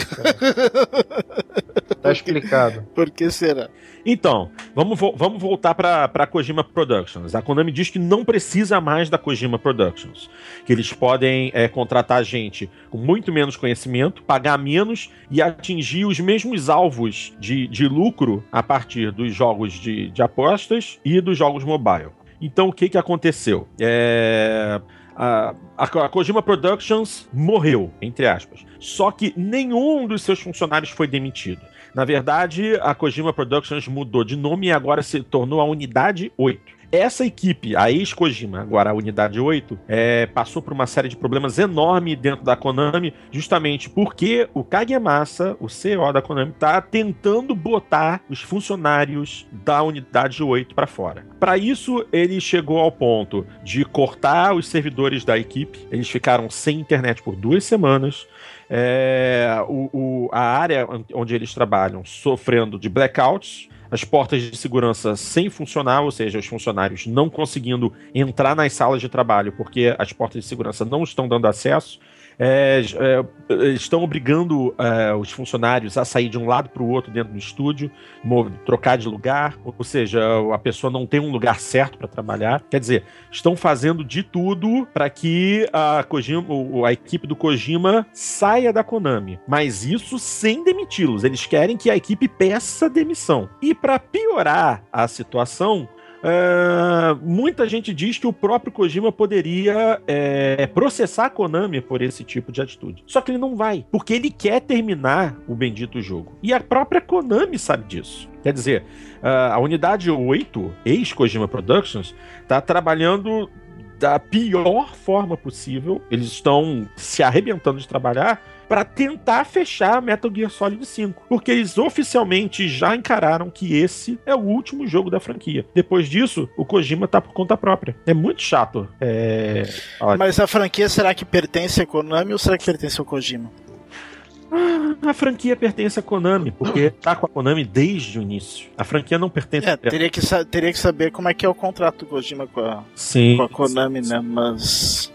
tá explicado. Por que será? Então, vamos, vo vamos voltar para Kojima Productions. A Konami diz que não precisa mais da Kojima Productions. Que eles podem é, contratar gente com muito menos conhecimento, pagar menos e atingir os mesmos alvos de, de lucro a partir dos jogos de, de apostas e dos jogos mobile. Então, o que, que aconteceu? É a, a, Kojima Productions morreu, entre aspas. Só que nenhum dos seus funcionários foi demitido. Na verdade, a Kojima Productions mudou de nome e agora se tornou a Unidade 8. Essa equipe, a ex-Kojima, agora a Unidade 8, é, passou por uma série de problemas enormes dentro da Konami, justamente porque o Kagemasa, o CEO da Konami, está tentando botar os funcionários da Unidade 8 para fora. Para isso, ele chegou ao ponto de cortar os servidores da equipe, eles ficaram sem internet por duas semanas. É, o, o, a área onde eles trabalham sofrendo de blackouts, as portas de segurança sem funcionar, ou seja, os funcionários não conseguindo entrar nas salas de trabalho porque as portas de segurança não estão dando acesso é, é, estão obrigando é, os funcionários a sair de um lado para o outro dentro do estúdio, trocar de lugar, ou seja, a pessoa não tem um lugar certo para trabalhar. Quer dizer, estão fazendo de tudo para que a, Kojima, a equipe do Kojima saia da Konami, mas isso sem demiti-los. Eles querem que a equipe peça demissão. E para piorar a situação, Uh, muita gente diz que o próprio Kojima poderia é, processar a Konami por esse tipo de atitude. Só que ele não vai, porque ele quer terminar o bendito jogo. E a própria Konami sabe disso. Quer dizer, uh, a unidade 8, ex-Kojima Productions, está trabalhando da pior forma possível. Eles estão se arrebentando de trabalhar para tentar fechar Metal Gear Solid 5, porque eles oficialmente já encararam que esse é o último jogo da franquia. Depois disso, o Kojima tá por conta própria. É muito chato. É... Mas a franquia será que pertence a Konami ou será que pertence ao Kojima? a franquia pertence à Konami, porque tá com a Konami desde o início. A franquia não pertence é, teria que teria que saber como é que é o contrato do Kojima com a, sim, com a Konami, sim, né? Mas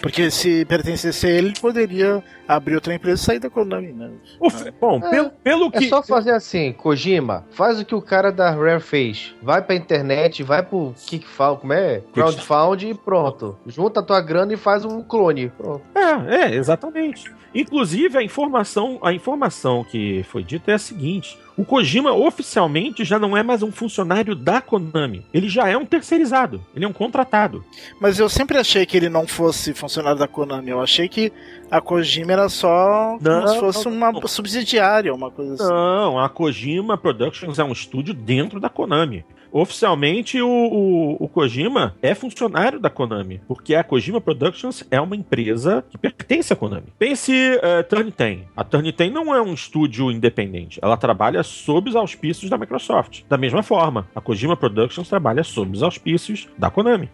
porque se pertencesse a ele, ele poderia abrir outra empresa e sair da Konami, né? Uf, bom, é, pelo, pelo que. É só fazer assim, Kojima, faz o que o cara da Rare fez. Vai pra internet, vai pro Kickfall, como é? Crowdfund e pronto. Junta a tua grana e faz um clone. Pronto. É, é, exatamente. Inclusive, a informação, a informação que foi dita é a seguinte: o Kojima oficialmente já não é mais um funcionário da Konami. Ele já é um terceirizado. Ele é um contratado. Mas eu sempre achei que ele não fosse funcionário da Konami. Eu achei que a Kojima era só não, como se fosse uma não. subsidiária, uma coisa assim. Não, a Kojima Productions é um estúdio dentro da Konami oficialmente o, o, o, Kojima é funcionário da Konami, porque a Kojima Productions é uma empresa que pertence à Konami. Pense uh, Turn 10. A Turn 10 não é um estúdio independente, ela trabalha sob os auspícios da Microsoft. Da mesma forma, a Kojima Productions trabalha sob os auspícios da Konami.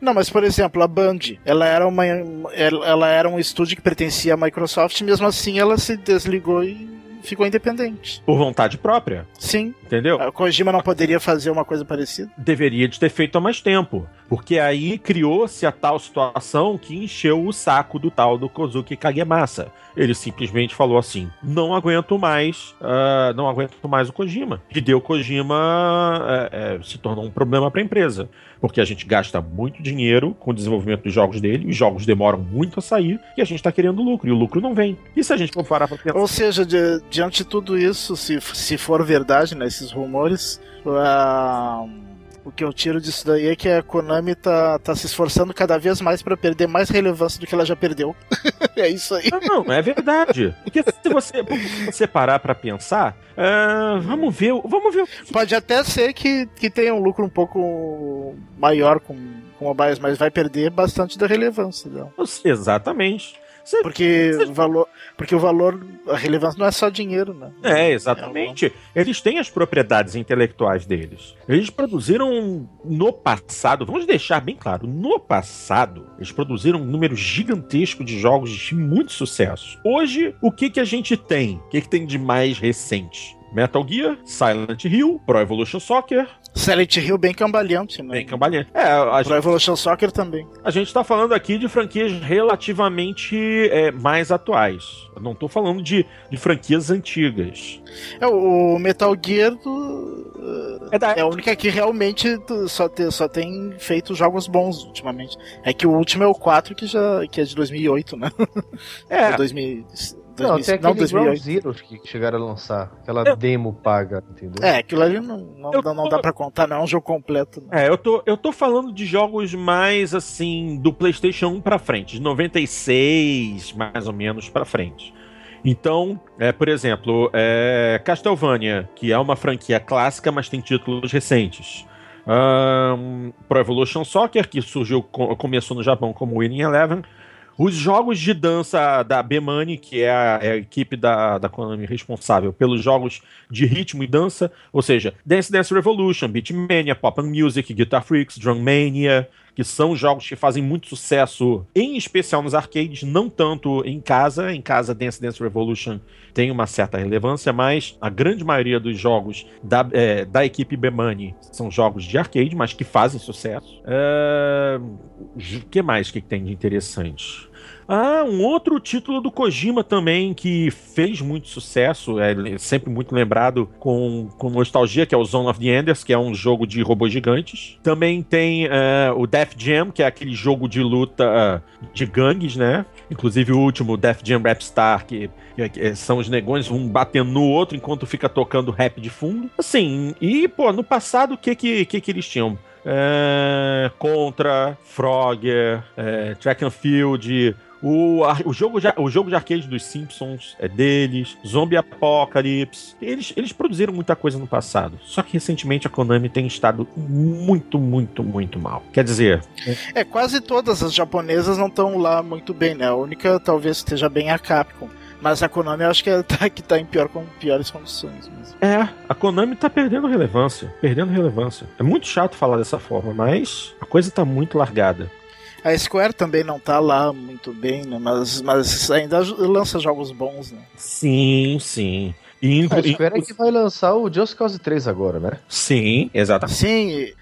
Não, mas por exemplo, a Band, ela era uma ela era um estúdio que pertencia à Microsoft, mesmo assim ela se desligou e ficou independente. Por vontade própria? Sim. Entendeu? A Kojima não poderia fazer uma coisa parecida? Deveria de ter feito há mais tempo. Porque aí criou-se a tal situação que encheu o saco do tal do Kozuki Kagemasa. Ele simplesmente falou assim: não aguento mais, uh, não aguento mais o Kojima. Hideo Kojima uh, uh, se tornou um problema para a empresa. Porque a gente gasta muito dinheiro com o desenvolvimento dos jogos dele, os jogos demoram muito a sair e a gente está querendo lucro, e o lucro não vem. E se a gente for parar pra pensar. Ou seja, de, diante de tudo isso, se, se for verdade, né, esses rumores, uh o que eu tiro disso daí é que a Konami tá, tá se esforçando cada vez mais para perder mais relevância do que ela já perdeu. é isso aí. Não, não, é verdade. Porque se você, se você parar para pensar, uh, vamos ver, vamos ver. Pode até ser que, que tenha um lucro um pouco maior com, com mobiles, mas vai perder bastante da relevância. Não? Exatamente. Você, porque, você... o valor, porque o valor, a relevância não é só dinheiro, né? É, exatamente. É Eles têm as propriedades intelectuais deles. Eles produziram no passado, vamos deixar bem claro, no passado, eles produziram um número gigantesco de jogos de muito sucesso. Hoje, o que, que a gente tem? O que, que tem de mais recente? Metal Gear, Silent Hill, Pro Evolution Soccer. Silent Hill bem cambaleante, né? Bem cambaleante. É, a gente... Evolution Soccer também. A gente tá falando aqui de franquias relativamente é, mais atuais. Eu não tô falando de, de franquias antigas. É, o Metal Gear do... é, da... é a única que realmente só, te, só tem feito jogos bons ultimamente. É que o último é o 4, que, já, que é de 2008, né? É. é 2000... Não, tem aqueles Ground Zeroes que chegaram a lançar. Aquela eu... demo paga, entendeu? É, aquilo ali não, não, não, não dá pra contar, não é um jogo completo. Não. É, eu tô, eu tô falando de jogos mais, assim, do PlayStation 1 pra frente, de 96, mais ou menos, pra frente. Então, é, por exemplo, é, Castlevania, que é uma franquia clássica, mas tem títulos recentes. Um, Pro Evolution Soccer, que surgiu, começou no Japão como Winning Eleven, os jogos de dança da B-Money, que é a, é a, equipe da, da Konami responsável pelos jogos de ritmo e dança, ou seja, Dance Dance Revolution, Beatmania, Pop and Music, Guitar Freaks, Drum Mania, que são jogos que fazem muito sucesso, em especial nos arcades, não tanto em casa. Em casa, Dance Dance Revolution tem uma certa relevância, mas a grande maioria dos jogos da, é, da equipe B-Money são jogos de arcade, mas que fazem sucesso. O é... que mais que tem de interessante? Ah, um outro título do Kojima também que fez muito sucesso, é sempre muito lembrado com, com nostalgia, que é o Zone of the Enders, que é um jogo de robôs gigantes. Também tem uh, o Death Jam, que é aquele jogo de luta uh, de gangues, né? Inclusive o último, Death Jam Rap Star, que, que, são os negões um batendo no outro enquanto fica tocando rap de fundo. Assim, e, pô, no passado, o que, que, que, que eles tinham? É, contra, Frogger, é, Track and Field, o, o, jogo de, o jogo de arcade dos Simpsons é deles, Zombie Apocalypse. Eles, eles produziram muita coisa no passado. Só que recentemente a Konami tem estado muito, muito, muito mal. Quer dizer. É, quase todas as japonesas não estão lá muito bem, né? A única talvez esteja bem a Capcom. Mas a Konami eu acho que, é, tá, que tá em pior, com piores condições. Mesmo. É, a Konami tá perdendo relevância. Perdendo relevância. É muito chato falar dessa forma, mas a coisa tá muito largada. A Square também não tá lá muito bem, né? Mas, mas ainda lança jogos bons, né? Sim, sim. E, a Square é que vai lançar o Just Cause 3 agora, né? Sim, exatamente. Sim,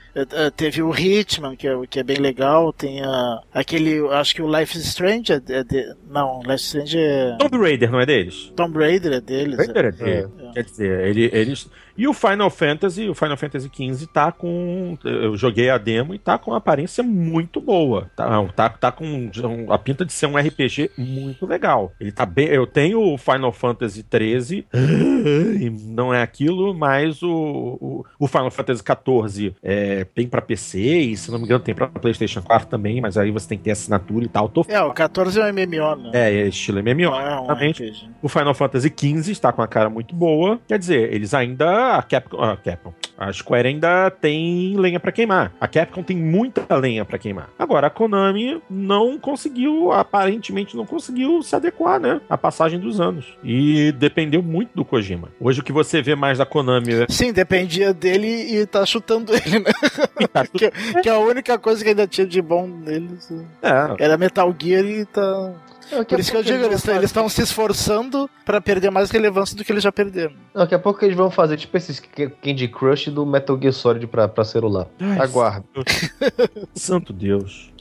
teve o Hitman, que é, que é bem legal. Tem uh, aquele. Acho que o Life is Strange é, de, é de, Não, Life is Strange é. Tomb Raider, não é deles? Tomb Raider é deles. Raider é, é. É. Quer dizer, ele, eles. E o Final Fantasy, o Final Fantasy XV tá com. Eu joguei a demo e tá com uma aparência muito boa. Tá, tá, tá com a pinta de ser um RPG muito legal. Ele tá bem. Eu tenho o Final Fantasy XIII, não é aquilo, mas o, o, o Final Fantasy XIV é, tem pra PC e, se não me engano, tem pra PlayStation 4 também, mas aí você tem que ter assinatura e tal. Tô... É, o 14 é um MMO, né? É, é estilo MMO. É um. O Final Fantasy XV está com a cara muito boa. Quer dizer, eles ainda a Capcom, a Capcom, a Square ainda tem lenha para queimar. A Capcom tem muita lenha para queimar. Agora a Konami não conseguiu, aparentemente não conseguiu se adequar, né, à passagem dos anos. E dependeu muito do Kojima. Hoje o que você vê mais da Konami, é Sim, dependia dele e tá chutando ele, né? Que, que, a única coisa que ainda tinha de bom neles é. era Metal Gear e tá Por isso que eu digo, eles estão se esforçando para perder mais relevância do que eles já perderam. Daqui a pouco eles vão fazer tipo esses Candy Crush do Metal Gear Solid pra, pra celular. Aguardo. Santo Deus.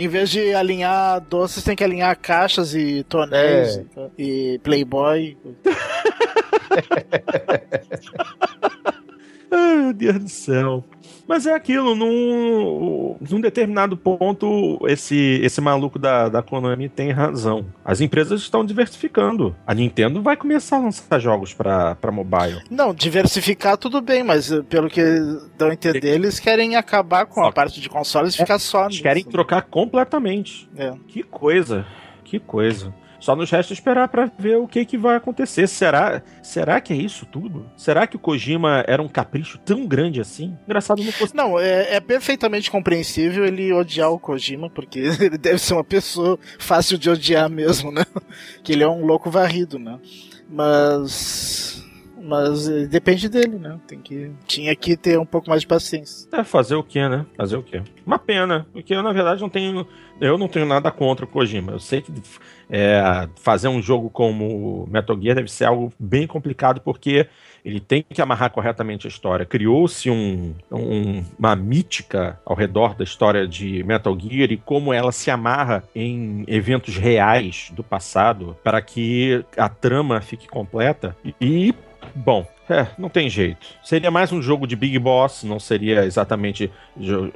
em vez de alinhar doces, tem que alinhar caixas e tonéis é. e Playboy. Ai, meu Deus do céu. Mas é aquilo, num, num determinado ponto, esse, esse maluco da, da Konami tem razão. As empresas estão diversificando. A Nintendo vai começar a lançar jogos para mobile. Não, diversificar tudo bem, mas eh, pelo que dão a entender, eles querem acabar com a parte de consoles e ficar só. Eles querem trocar completamente. É. Que coisa, que coisa. Só nos resta esperar para ver o que, que vai acontecer. Será, será que é isso tudo? Será que o Kojima era um capricho tão grande assim? Engraçado não fosse. Não, é, é perfeitamente compreensível ele odiar o Kojima, porque ele deve ser uma pessoa fácil de odiar mesmo, né? Que ele é um louco varrido, né? Mas mas eh, depende dele, né? Tem que tinha que ter um pouco mais de paciência. É fazer o que, né? Fazer o que? Uma pena, porque eu na verdade não tenho eu não tenho nada contra o Kojima. Eu sei que é, fazer um jogo como Metal Gear deve ser algo bem complicado, porque ele tem que amarrar corretamente a história. Criou-se um, um, uma mítica ao redor da história de Metal Gear e como ela se amarra em eventos reais do passado para que a trama fique completa. E, bom, é, não tem jeito. Seria mais um jogo de Big Boss, não seria exatamente.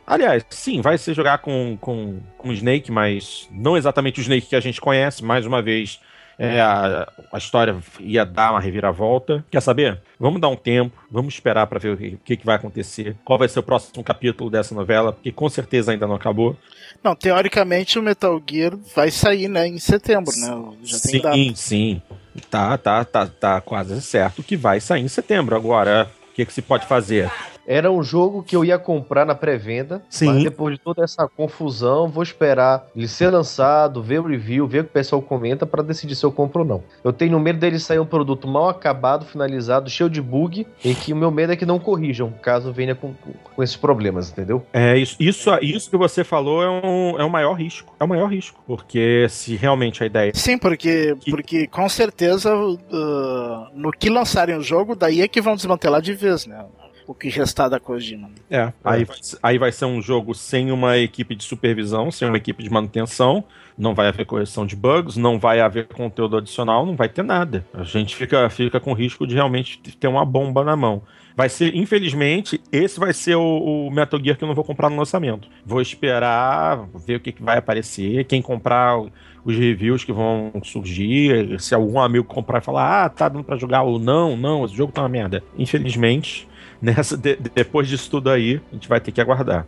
Aliás, sim, vai ser jogar com, com, com Snake, mas não exatamente o Snake que a gente conhece. Mais uma vez, é, a, a, história ia dar uma reviravolta. Quer saber? Vamos dar um tempo, vamos esperar para ver o que, que, vai acontecer, qual vai ser o próximo capítulo dessa novela, porque com certeza ainda não acabou. Não, teoricamente o Metal Gear vai sair, né, em setembro, né? Já sim, tem sim. Tá, tá, tá, tá quase certo que vai sair em setembro. Agora, o que, que se pode fazer? Era um jogo que eu ia comprar na pré-venda, mas depois de toda essa confusão, vou esperar ele ser lançado, ver o review, ver o que o pessoal comenta para decidir se eu compro ou não. Eu tenho medo dele sair um produto mal acabado, finalizado, cheio de bug, e que o meu medo é que não corrijam, caso venha com, com esses problemas, entendeu? É, isso, isso, isso que você falou é, um, é o maior risco. É o maior risco. Porque se realmente a ideia. Sim, porque, que... porque com certeza uh, no que lançarem o jogo, daí é que vão desmantelar de vez, né? O que restar da Kojima. É, aí vai, aí vai ser um jogo sem uma equipe de supervisão, sem uma equipe de manutenção, não vai haver correção de bugs, não vai haver conteúdo adicional, não vai ter nada. A gente fica, fica com risco de realmente ter uma bomba na mão. Vai ser, infelizmente, esse vai ser o, o, Metal Gear que eu não vou comprar no lançamento. Vou esperar, ver o que, que vai aparecer, quem comprar os reviews que vão surgir, se algum amigo comprar e falar, ah, tá dando pra jogar ou não, não, esse jogo tá uma merda. Infelizmente, nessa, de, depois disso tudo aí, a gente vai ter que aguardar.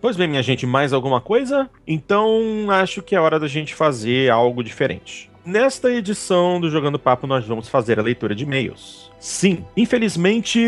Pois bem, minha gente, mais alguma coisa? Então acho que é hora da gente fazer algo diferente. nesta edição do Jogando Papo nós vamos fazer a leitura de e-mails. Sim, infelizmente,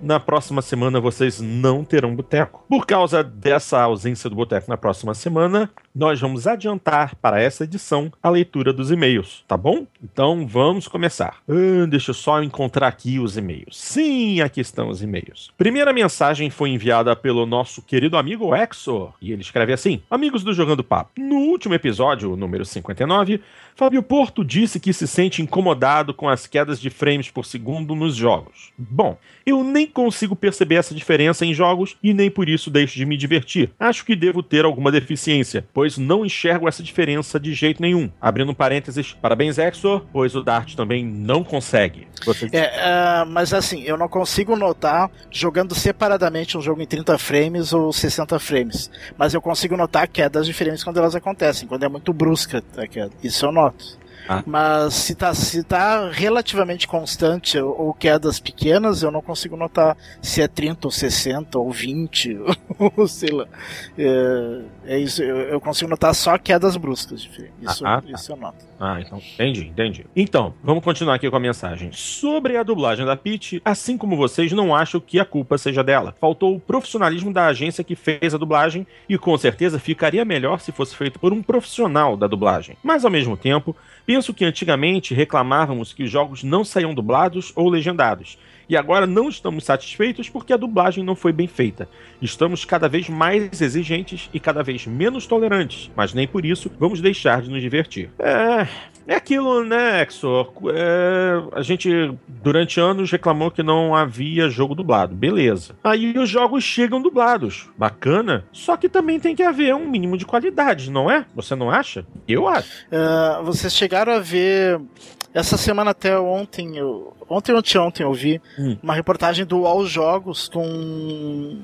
na próxima semana vocês não terão boteco. Por causa dessa ausência do boteco na próxima semana, nós vamos adiantar para essa edição a leitura dos e-mails, tá bom? Então vamos começar. Ah, deixa eu só encontrar aqui os e-mails. Sim, aqui estão os e-mails. Primeira mensagem foi enviada pelo nosso querido amigo Exor, e ele escreve assim: Amigos do Jogando Papo, no último episódio, número 59, Fábio Porto disse que se sente incomodado com as quedas de frames por segundo nos jogos. Bom, eu nem consigo perceber essa diferença em jogos e nem por isso deixo de me divertir. Acho que devo ter alguma deficiência, pois não enxergo essa diferença de jeito nenhum. Abrindo parênteses, parabéns Exor, pois o Dart também não consegue. Você... É, uh, mas assim, eu não consigo notar jogando separadamente um jogo em 30 frames ou 60 frames. Mas eu consigo notar quedas diferentes quando elas acontecem, quando é muito brusca a queda. Isso eu noto. Ah. Mas se tá, se tá relativamente constante ou quedas pequenas, eu não consigo notar se é 30 ou 60 ou 20, ou sei lá. É, é isso, eu, eu, consigo notar só quedas bruscas. Isso, ah, tá. isso eu noto. Ah, então, entendi, entendi. Então, vamos continuar aqui com a mensagem. Sobre a dublagem da Peach, assim como vocês, não acho que a culpa seja dela. Faltou o profissionalismo da agência que fez a dublagem e com certeza ficaria melhor se fosse feito por um profissional da dublagem. Mas ao mesmo tempo, Penso que antigamente reclamávamos que os jogos não saíam dublados ou legendados, e agora não estamos satisfeitos porque a dublagem não foi bem feita. Estamos cada vez mais exigentes e cada vez menos tolerantes, mas nem por isso vamos deixar de nos divertir. É, é aquilo, né, Exor? É, a gente, durante anos, reclamou que não havia jogo dublado. Beleza. Aí os jogos chegam dublados. Bacana. Só que também tem que haver um mínimo de qualidade, não é? Você não acha? Eu acho. Uh, vocês chegaram a ver. Essa semana até ontem, eu, ontem ou ontem eu vi hum. uma reportagem do All Jogos com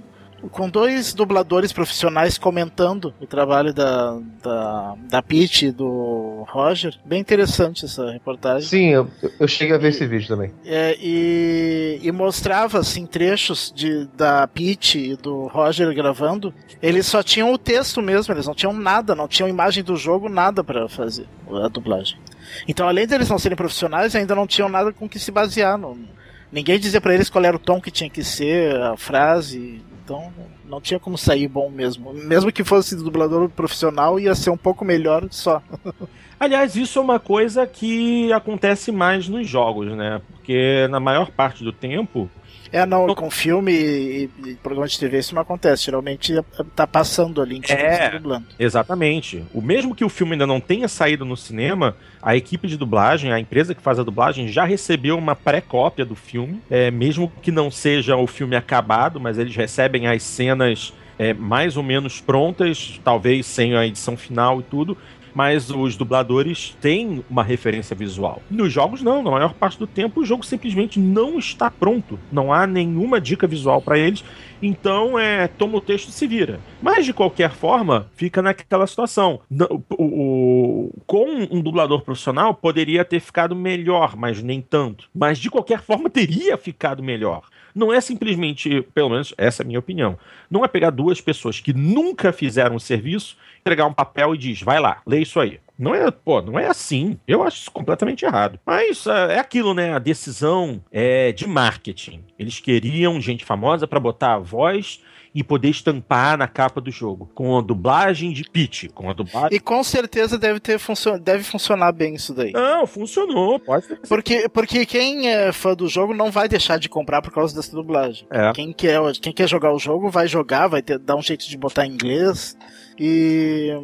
com dois dubladores profissionais comentando o trabalho da, da, da Pete e do Roger. Bem interessante essa reportagem. Sim, eu, eu cheguei a ver e, esse vídeo também. É, e, e mostrava assim, trechos de, da Pete e do Roger gravando. Eles só tinham o texto mesmo, eles não tinham nada, não tinham imagem do jogo, nada para fazer a dublagem. Então, além deles não serem profissionais, ainda não tinham nada com que se basear. No, ninguém dizia para eles qual era o tom que tinha que ser, a frase. Então não tinha como sair bom mesmo. Mesmo que fosse dublador profissional, ia ser um pouco melhor só. Aliás, isso é uma coisa que acontece mais nos jogos, né? Porque na maior parte do tempo. É, não, com filme e, e programa de TV isso não acontece. Geralmente tá passando ali, é, dublando. Exatamente. O mesmo que o filme ainda não tenha saído no cinema, a equipe de dublagem, a empresa que faz a dublagem, já recebeu uma pré-cópia do filme, é, mesmo que não seja o filme acabado, mas eles recebem as cenas é, mais ou menos prontas, talvez sem a edição final e tudo, mas os dubladores têm uma referência visual. Nos jogos, não. Na maior parte do tempo, o jogo simplesmente não está pronto. Não há nenhuma dica visual para eles. Então, é, toma o texto e se vira. Mas, de qualquer forma, fica naquela situação. O, o, com um dublador profissional, poderia ter ficado melhor, mas nem tanto. Mas, de qualquer forma, teria ficado melhor. Não é simplesmente, pelo menos essa é a minha opinião, não é pegar duas pessoas que nunca fizeram o serviço, entregar um papel e diz, vai lá, lê isso aí. Não é, pô, não é assim. Eu acho isso completamente errado. Mas uh, é aquilo, né? A decisão é de marketing. Eles queriam gente famosa para botar a voz e poder estampar na capa do jogo. Com a dublagem de Peach. Com a dublagem... E com certeza deve, ter funcio... deve funcionar bem isso daí. Não, funcionou. Pode ser. Porque, porque quem é fã do jogo não vai deixar de comprar por causa dessa dublagem. É. Quem, quer, quem quer jogar o jogo vai jogar, vai ter, dar um jeito de botar em inglês. E,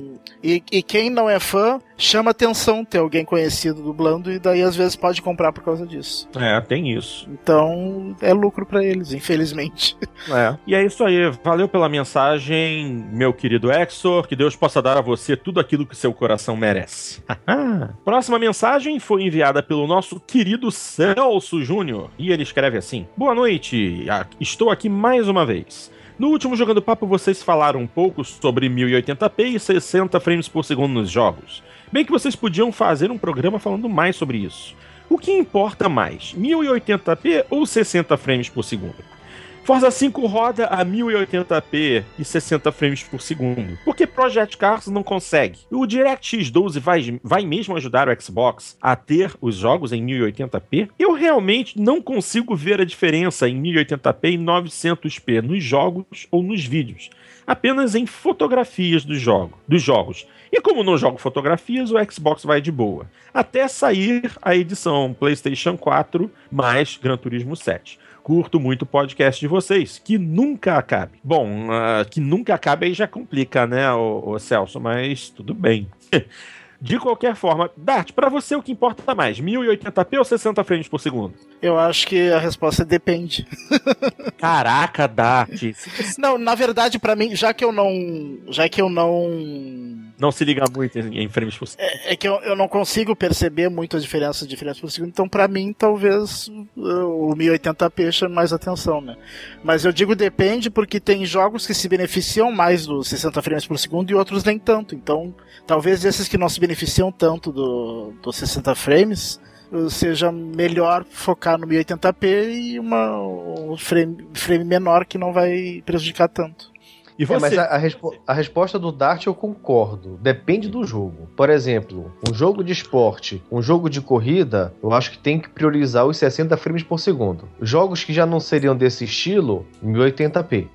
e, e, quem não é fã chama atenção ter alguém conhecido dublando e daí às vezes pode comprar por causa disso. É, tem isso. Então é lucro para eles, infelizmente. É. E é isso aí. Valeu pela mensagem, meu querido Exor. Que Deus possa dar a você tudo aquilo que seu coração merece. Próxima mensagem foi enviada pelo nosso querido Celso Júnior e ele escreve assim: Boa noite, estou aqui mais uma vez. No último Jogando Papo, vocês falaram um pouco sobre 1080p e 60 frames por segundo nos jogos. Bem que vocês podiam fazer um programa falando mais sobre isso. O que importa mais, 1080p ou 60 frames por segundo? Forza 5 roda a 1080p e 60 frames por segundo. Por que Project Cars não consegue? O DirectX 12 vai, vai mesmo ajudar o Xbox a ter os jogos em 1080p? Eu realmente não consigo ver a diferença em 1080p e 900p nos jogos ou nos vídeos. Apenas em fotografias do jogo, dos jogos. E como não jogo fotografias, o Xbox vai de boa. Até sair a edição PlayStation 4 mais Gran Turismo 7 curto muito o podcast de vocês, que nunca acabe. Bom, uh, que nunca acabe aí já complica, né, o, o Celso, mas tudo bem. De qualquer forma, Dart, para você o que importa mais, 1080p ou 60 frames por segundo? Eu acho que a resposta depende. Caraca, Dart. Não, na verdade, para mim, já que eu não, já que eu não não se liga muito em, frames por segundo. É, é que eu, eu, não consigo perceber muito a diferença de frames por segundo, então para mim talvez uh, o 1080p chame mais atenção, né? Mas eu digo depende porque tem jogos que se beneficiam mais dos 60 frames por segundo e outros nem tanto. Então, talvez esses que não se beneficiam tanto dos do 60 frames uh, seja melhor focar no 1080p e uma, um frame, frame menor que não vai prejudicar tanto. E você? É, mas a, a, respo a, resposta do Dart eu concordo. Depende do jogo. Por exemplo, um jogo de esporte, um jogo de corrida, eu acho que tem que priorizar os 60 frames por segundo. Jogos que já não seriam desse estilo, 1080p.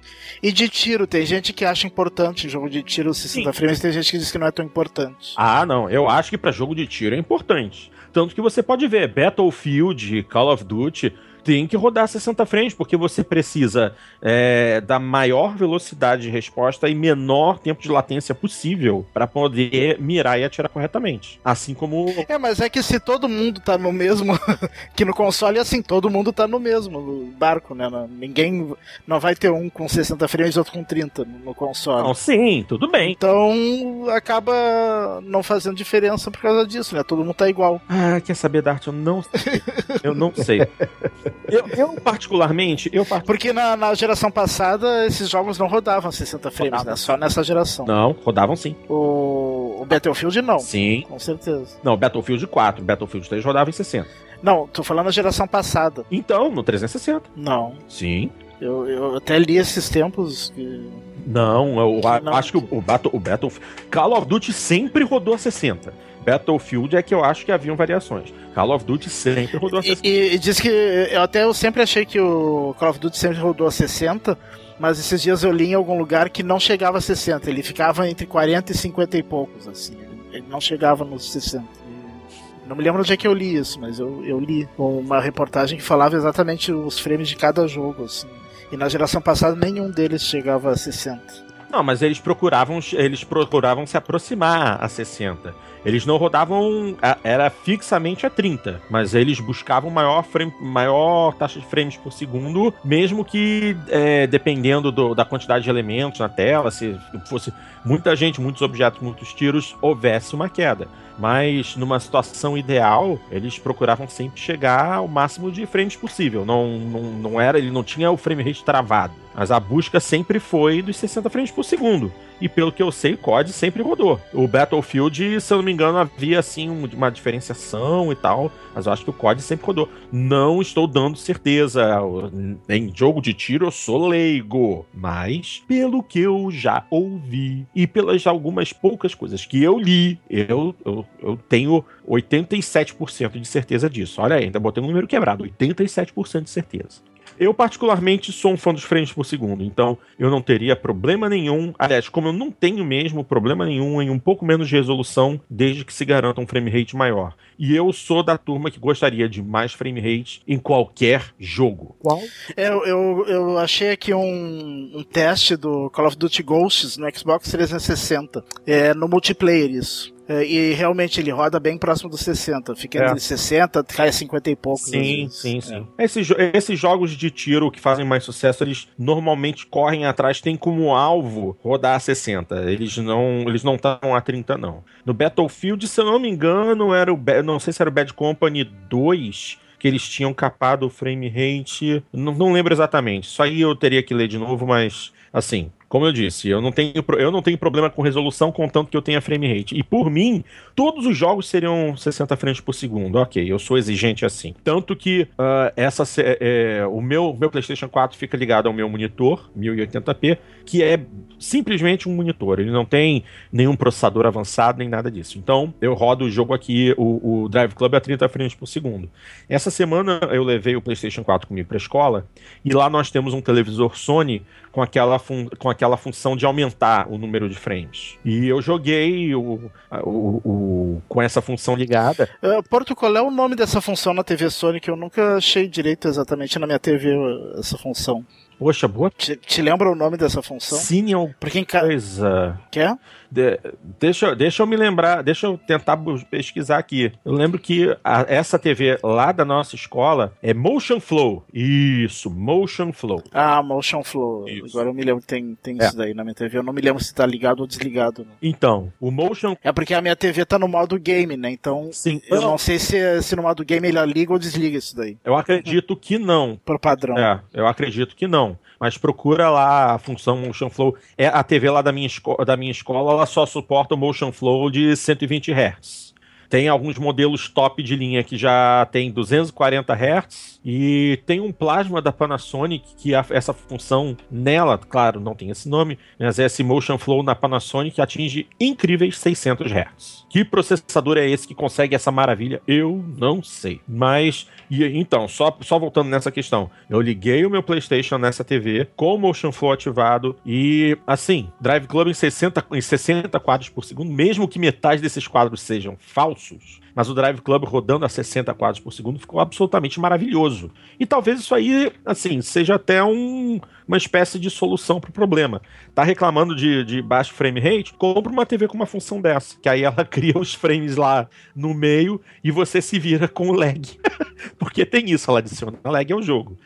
E de tiro, tem gente que acha importante jogo de tiro 60 Sim. frames, tem gente que diz que não é tão importante. Ah, não. Eu acho que para jogo de tiro é importante. Tanto que você pode ver Battlefield, Call of Duty, tem que rodar 60 frames, porque você precisa é, da maior velocidade de resposta e menor tempo de latência possível para poder mirar e atirar corretamente. Assim como. É, mas é que se todo mundo tá no mesmo. que no console, assim, todo mundo tá no mesmo barco, né? Ninguém. Não vai ter um com 60 frames e outro com 30 no console. Não, sim, tudo bem. Então acaba não fazendo diferença por causa disso, né? Todo mundo tá igual. Ah, quer saber, Dart? Eu não sei. eu não sei. Eu, eu particularmente, eu part... Porque na, na, geração passada esses jogos não rodavam 60 frames, rodavam. né? Só nessa geração. Não, rodavam sim. O, o Battlefield não. Sim. Com certeza. Não, Battlefield 4, Battlefield 3 rodava em 60. Não, tô falando da geração passada. Então, no 360. Não. Sim. Eu, eu até li esses tempos que... Não, eu não, acho que o, o, Battle, o Battlefield. Call of Duty sempre rodou a 60. Battlefield é que eu acho que haviam variações. Call of Duty sempre rodou a 60. E, e diz que eu até eu sempre achei que o Call of Duty sempre rodou a 60, mas esses dias eu li em algum lugar que não chegava a 60, ele ficava entre 40 e 50 e poucos, assim. Ele não chegava nos 60. Não me lembro onde é que eu li isso, mas eu, eu li uma reportagem que falava exatamente os frames de cada jogo, assim. E na geração passada nenhum deles chegava a 60. Não, mas eles procuravam, eles procuravam se aproximar a 60. Eles não rodavam. Era fixamente a 30, mas eles buscavam maior, frame, maior taxa de frames por segundo, mesmo que é, dependendo do, da quantidade de elementos na tela, se fosse muita gente, muitos objetos, muitos tiros, houvesse uma queda. Mas numa situação ideal, eles procuravam sempre chegar ao máximo de frames possível. Não, não, não era, ele não tinha o frame rate travado. Mas a busca sempre foi dos 60 frames por segundo. E pelo que eu sei, o COD sempre rodou. O Battlefield, se eu não me engano, havia assim uma diferenciação e tal. Mas eu acho que o COD sempre rodou. Não estou dando certeza. Em jogo de tiro eu sou leigo. Mas, pelo que eu já ouvi e pelas algumas poucas coisas que eu li, eu, eu, eu tenho 87% de certeza disso. Olha aí, ainda botei um número quebrado. 87% de certeza. Eu, particularmente, sou um fã dos frames por segundo, então eu não teria problema nenhum. Aliás, como eu não tenho mesmo problema nenhum em um pouco menos de resolução, desde que se garanta um frame rate maior. E eu sou da turma que gostaria de mais frame rate em qualquer jogo. Qual? É, eu, eu, eu achei aqui um, um teste do Call of Duty Ghosts no Xbox 360. É no multiplayer isso. É, e realmente ele roda bem próximo dos 60. Fica entre é. 60, cai a 50 e poucos. Sim, sim, sim. É. Esses, esses jogos de tiro que fazem mais sucesso, eles normalmente correm atrás, tem como alvo rodar a 60. Eles não eles não estão a 30, não. No Battlefield, se eu não me engano, era o. Não sei se era o Bad Company 2 que eles tinham capado o frame rate. Não, não lembro exatamente. Isso aí eu teria que ler de novo, mas assim, como eu disse, eu não tenho, eu não tenho problema com resolução, contanto que eu tenha frame rate. E por mim, todos os jogos seriam 60 frames por segundo. Ok, eu sou exigente assim. Tanto que uh, essa, é, o meu, meu PlayStation 4 fica ligado ao meu monitor, 1080p, que é simplesmente um monitor. Ele não tem nenhum processador avançado nem nada disso. Então, eu rodo o jogo aqui, o, o Drive Club a 30 frames por segundo. Essa semana eu levei o PlayStation 4 comigo para a escola e lá nós temos um televisor Sony com aquela, com aquela função de aumentar o número de frames. E eu joguei o, o, o com essa função ligada. Uh, Porto, qual é o nome dessa função na TV Sony que eu nunca achei direito exatamente na minha TV essa função? Poxa, boa. Te, te, lembra o nome dessa função? Sim, é Por quem coisa. Quer? De, deixa, deixa eu me lembrar, deixa eu tentar pesquisar aqui. Eu lembro que a, essa TV lá da nossa escola é Motion Flow. Isso, Motion Flow. Ah, Motion Flow. Isso. Agora eu me lembro que tem, tem é. isso daí na minha TV. Eu não me lembro se tá ligado ou desligado. Né? Então, o Motion. É porque a minha TV tá no modo game, né? Então, Sim. eu não, não sei se, se no modo game ele liga ou desliga isso daí. Eu acredito que não. Por padrão. É, eu acredito que não mas procura lá a função Motion Flow. É a TV lá da minha, da minha escola, ela só suporta o Motion Flow de 120 Hz. Tem alguns modelos top de linha que já tem 240 Hz e tem um plasma da Panasonic que a, essa função nela, claro, não tem esse nome, mas é esse Motion Flow na Panasonic atinge incríveis 600 Hz. Que processador é esse que consegue essa maravilha? Eu não sei. Mas, e, então, só, só voltando nessa questão, eu liguei o meu PlayStation nessa TV com o Motion Flow ativado e, assim, Drive Club em 60, em 60 quadros por segundo, mesmo que metade desses quadros sejam falsos, mas o Drive Club rodando a 60 quadros por segundo ficou absolutamente maravilhoso. E talvez isso aí, assim, seja até um, uma espécie de solução para o problema. Tá reclamando de, de baixo frame rate? Compra uma TV com uma função dessa, que aí ela cria os frames lá no meio e você se vira com o lag. Porque tem isso, ela adiciona lag ao jogo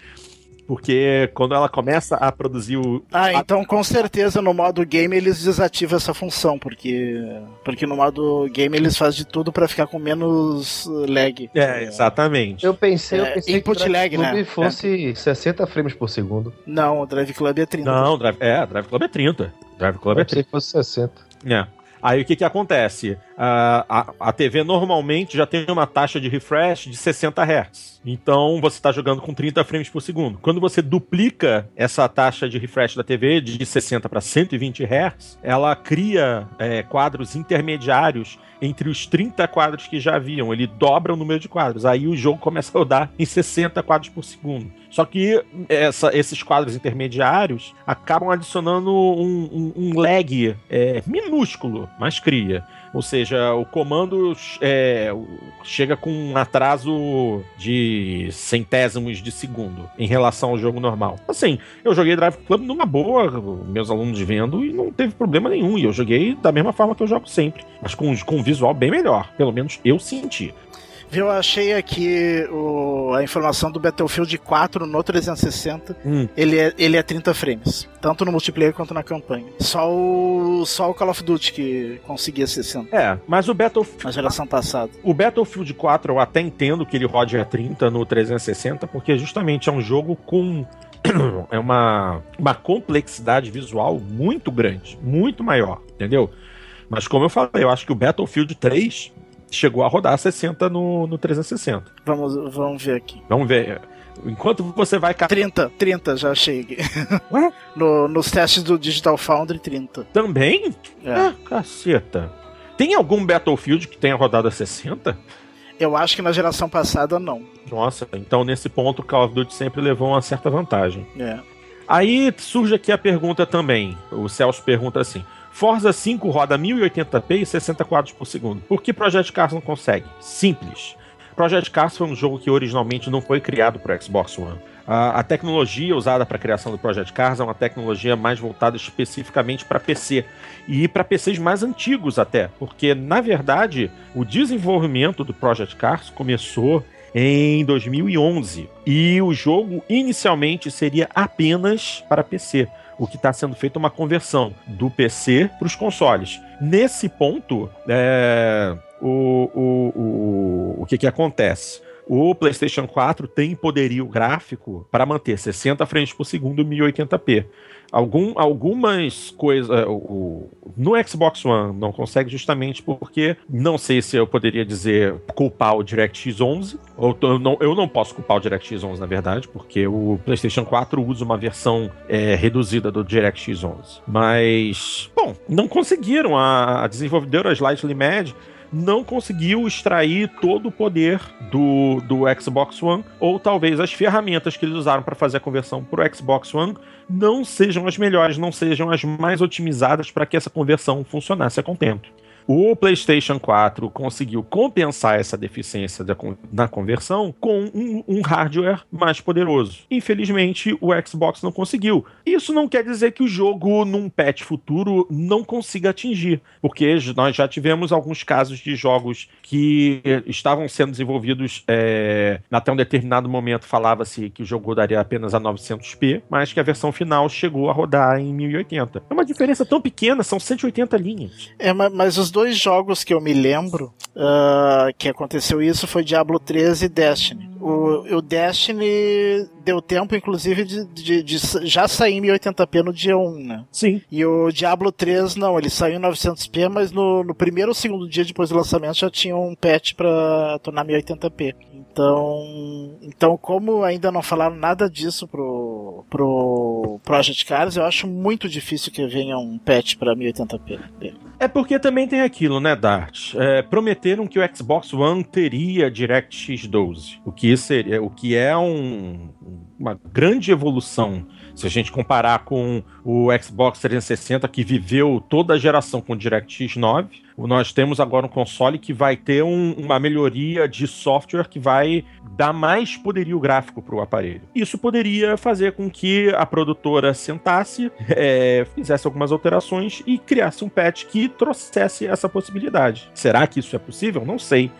porque quando ela começa a produzir o. Ah, então com certeza no modo game eles desativam essa função, porque porque no modo game eles fazem de tudo para ficar com menos lag. É, exatamente. Eu pensei, eu É, pensei input que o lag, Drive né? Club fosse 60 frames por segundo. Não, o Drive Club é 30. Não, Drive, é, Drive Club é 30. Drive Club Eu é 30. pensei que fosse 60. É. Aí o que que acontece? A, a, a TV normalmente já tem uma taxa de refresh de 60 Hz. Então você está jogando com 30 frames por segundo. Quando você duplica essa taxa de refresh da TV de 60 para 120 Hz, ela cria é, quadros intermediários entre os 30 quadros que já haviam. Ele dobra o número de quadros. Aí o jogo começa a rodar em 60 quadros por segundo. Só que essa- esses quadros intermediários acabam adicionando um, um- um lag é, minúsculo, mas cria. Ou seja, o comando é, chega com um atraso de centésimos de segundo em relação ao jogo normal. Assim, eu joguei Drive Club numa boa, meus alunos vendo, e não teve problema nenhum. E eu joguei da mesma forma que eu jogo sempre, mas com, com um visual bem melhor. Pelo menos eu senti. Eu achei aqui o- a informação do Battlefield 4 no 360. Hum. Ele é, ele é 30 frames, tanto no multiplayer quanto na campanha. Só o, só o Call of Duty que conseguia 60 É, mas o Battlefield. na geração passada. O Battlefield 4 eu até entendo que ele rode a 30 no 360, porque justamente é um jogo com é uma, uma complexidade visual muito grande, muito maior, entendeu? Mas como eu falei, eu acho que o Battlefield 3 chegou a rodar a 60 no, no 360. Vamos, vamos ver aqui. Vamos ver. Enquanto você vai ca- 30, 30, já aqui. Ué? No, nos testes do Digital Foundry, 30. também? É. Ah, caceta. Tem algum Battlefield que tenha rodado a 60? Eu acho que na geração passada não. Nossa, então nesse ponto o Call of Duty sempre levou uma certa vantagem. É. Aí surge aqui a pergunta também. O Celso pergunta assim: Forza 5 roda 1080p e 60 quadros por segundo. Por que Project Cars não consegue? Simples. Project Cars foi um jogo que originalmente não foi criado para Xbox One. A, a tecnologia usada para a criação do Project Cars é uma tecnologia mais voltada especificamente para PC e para PCs mais antigos até, porque na verdade o desenvolvimento do Project Cars começou em 2011 e o jogo inicialmente seria apenas para PC. O que está sendo feito é uma conversão do PC para os consoles. Nesse ponto, é, o, o, o, o que, que acontece? O PlayStation 4 tem poderio gráfico para manter 60 frames por segundo 1080p. Algum, algumas coisas. É, no Xbox One não consegue justamente porque não sei se eu poderia dizer culpar o DirectX 11. Ou eu não, eu não posso culpar o DirectX 11, na verdade, porque o PlayStation 4 usa uma versão é, reduzida do DirectX 11. Mas, bom, não conseguiram. A, a desenvolvedora Slightly Mad não conseguiu extrair todo o poder do, do Xbox One, ou talvez as ferramentas que eles usaram para fazer a conversão para o Xbox One não sejam as melhores, não sejam as mais otimizadas para que essa conversão funcionasse a contento. O PlayStation 4 conseguiu compensar essa deficiência da, na conversão com um, um, hardware mais poderoso. Infelizmente, o Xbox não conseguiu. Isso não quer dizer que o jogo, num patch futuro, não consiga atingir, porque nós já tivemos alguns casos de jogos que estavam sendo desenvolvidos é, até um determinado momento falava-se que o jogo rodaria apenas a 900p, mas que a versão final chegou a rodar em 1080. É uma diferença tão pequena, são 180 linhas. É, mas os dois jogos que eu me lembro uh, que aconteceu isso foi Diablo 3 e Destiny. O, o Destiny deu tempo, inclusive, de, de, de, já sair em 1080p no dia 1, né? Sim. E o Diablo 3, não, ele saiu em 900p, mas no, no primeiro ou segundo dia depois do lançamento já tinha um patch para tornar 1080p. Então, então, como ainda não falaram nada disso pro, pro Project Cars, eu acho muito difícil que venha um patch para 1080p. É porque também tem aquilo, né, Dart? É, prometeram que o Xbox One teria DirectX 12, o que seria, o que é um, uma grande evolução se a gente comparar com o Xbox 360 que viveu toda a geração com DirectX 9, nós temos agora um console que vai ter um, uma melhoria de software que vai dar mais poderio gráfico para o aparelho. Isso poderia fazer com que a produtora sentasse, é, fizesse algumas alterações e criasse um patch que trouxesse essa possibilidade. Será que isso é possível? Não sei.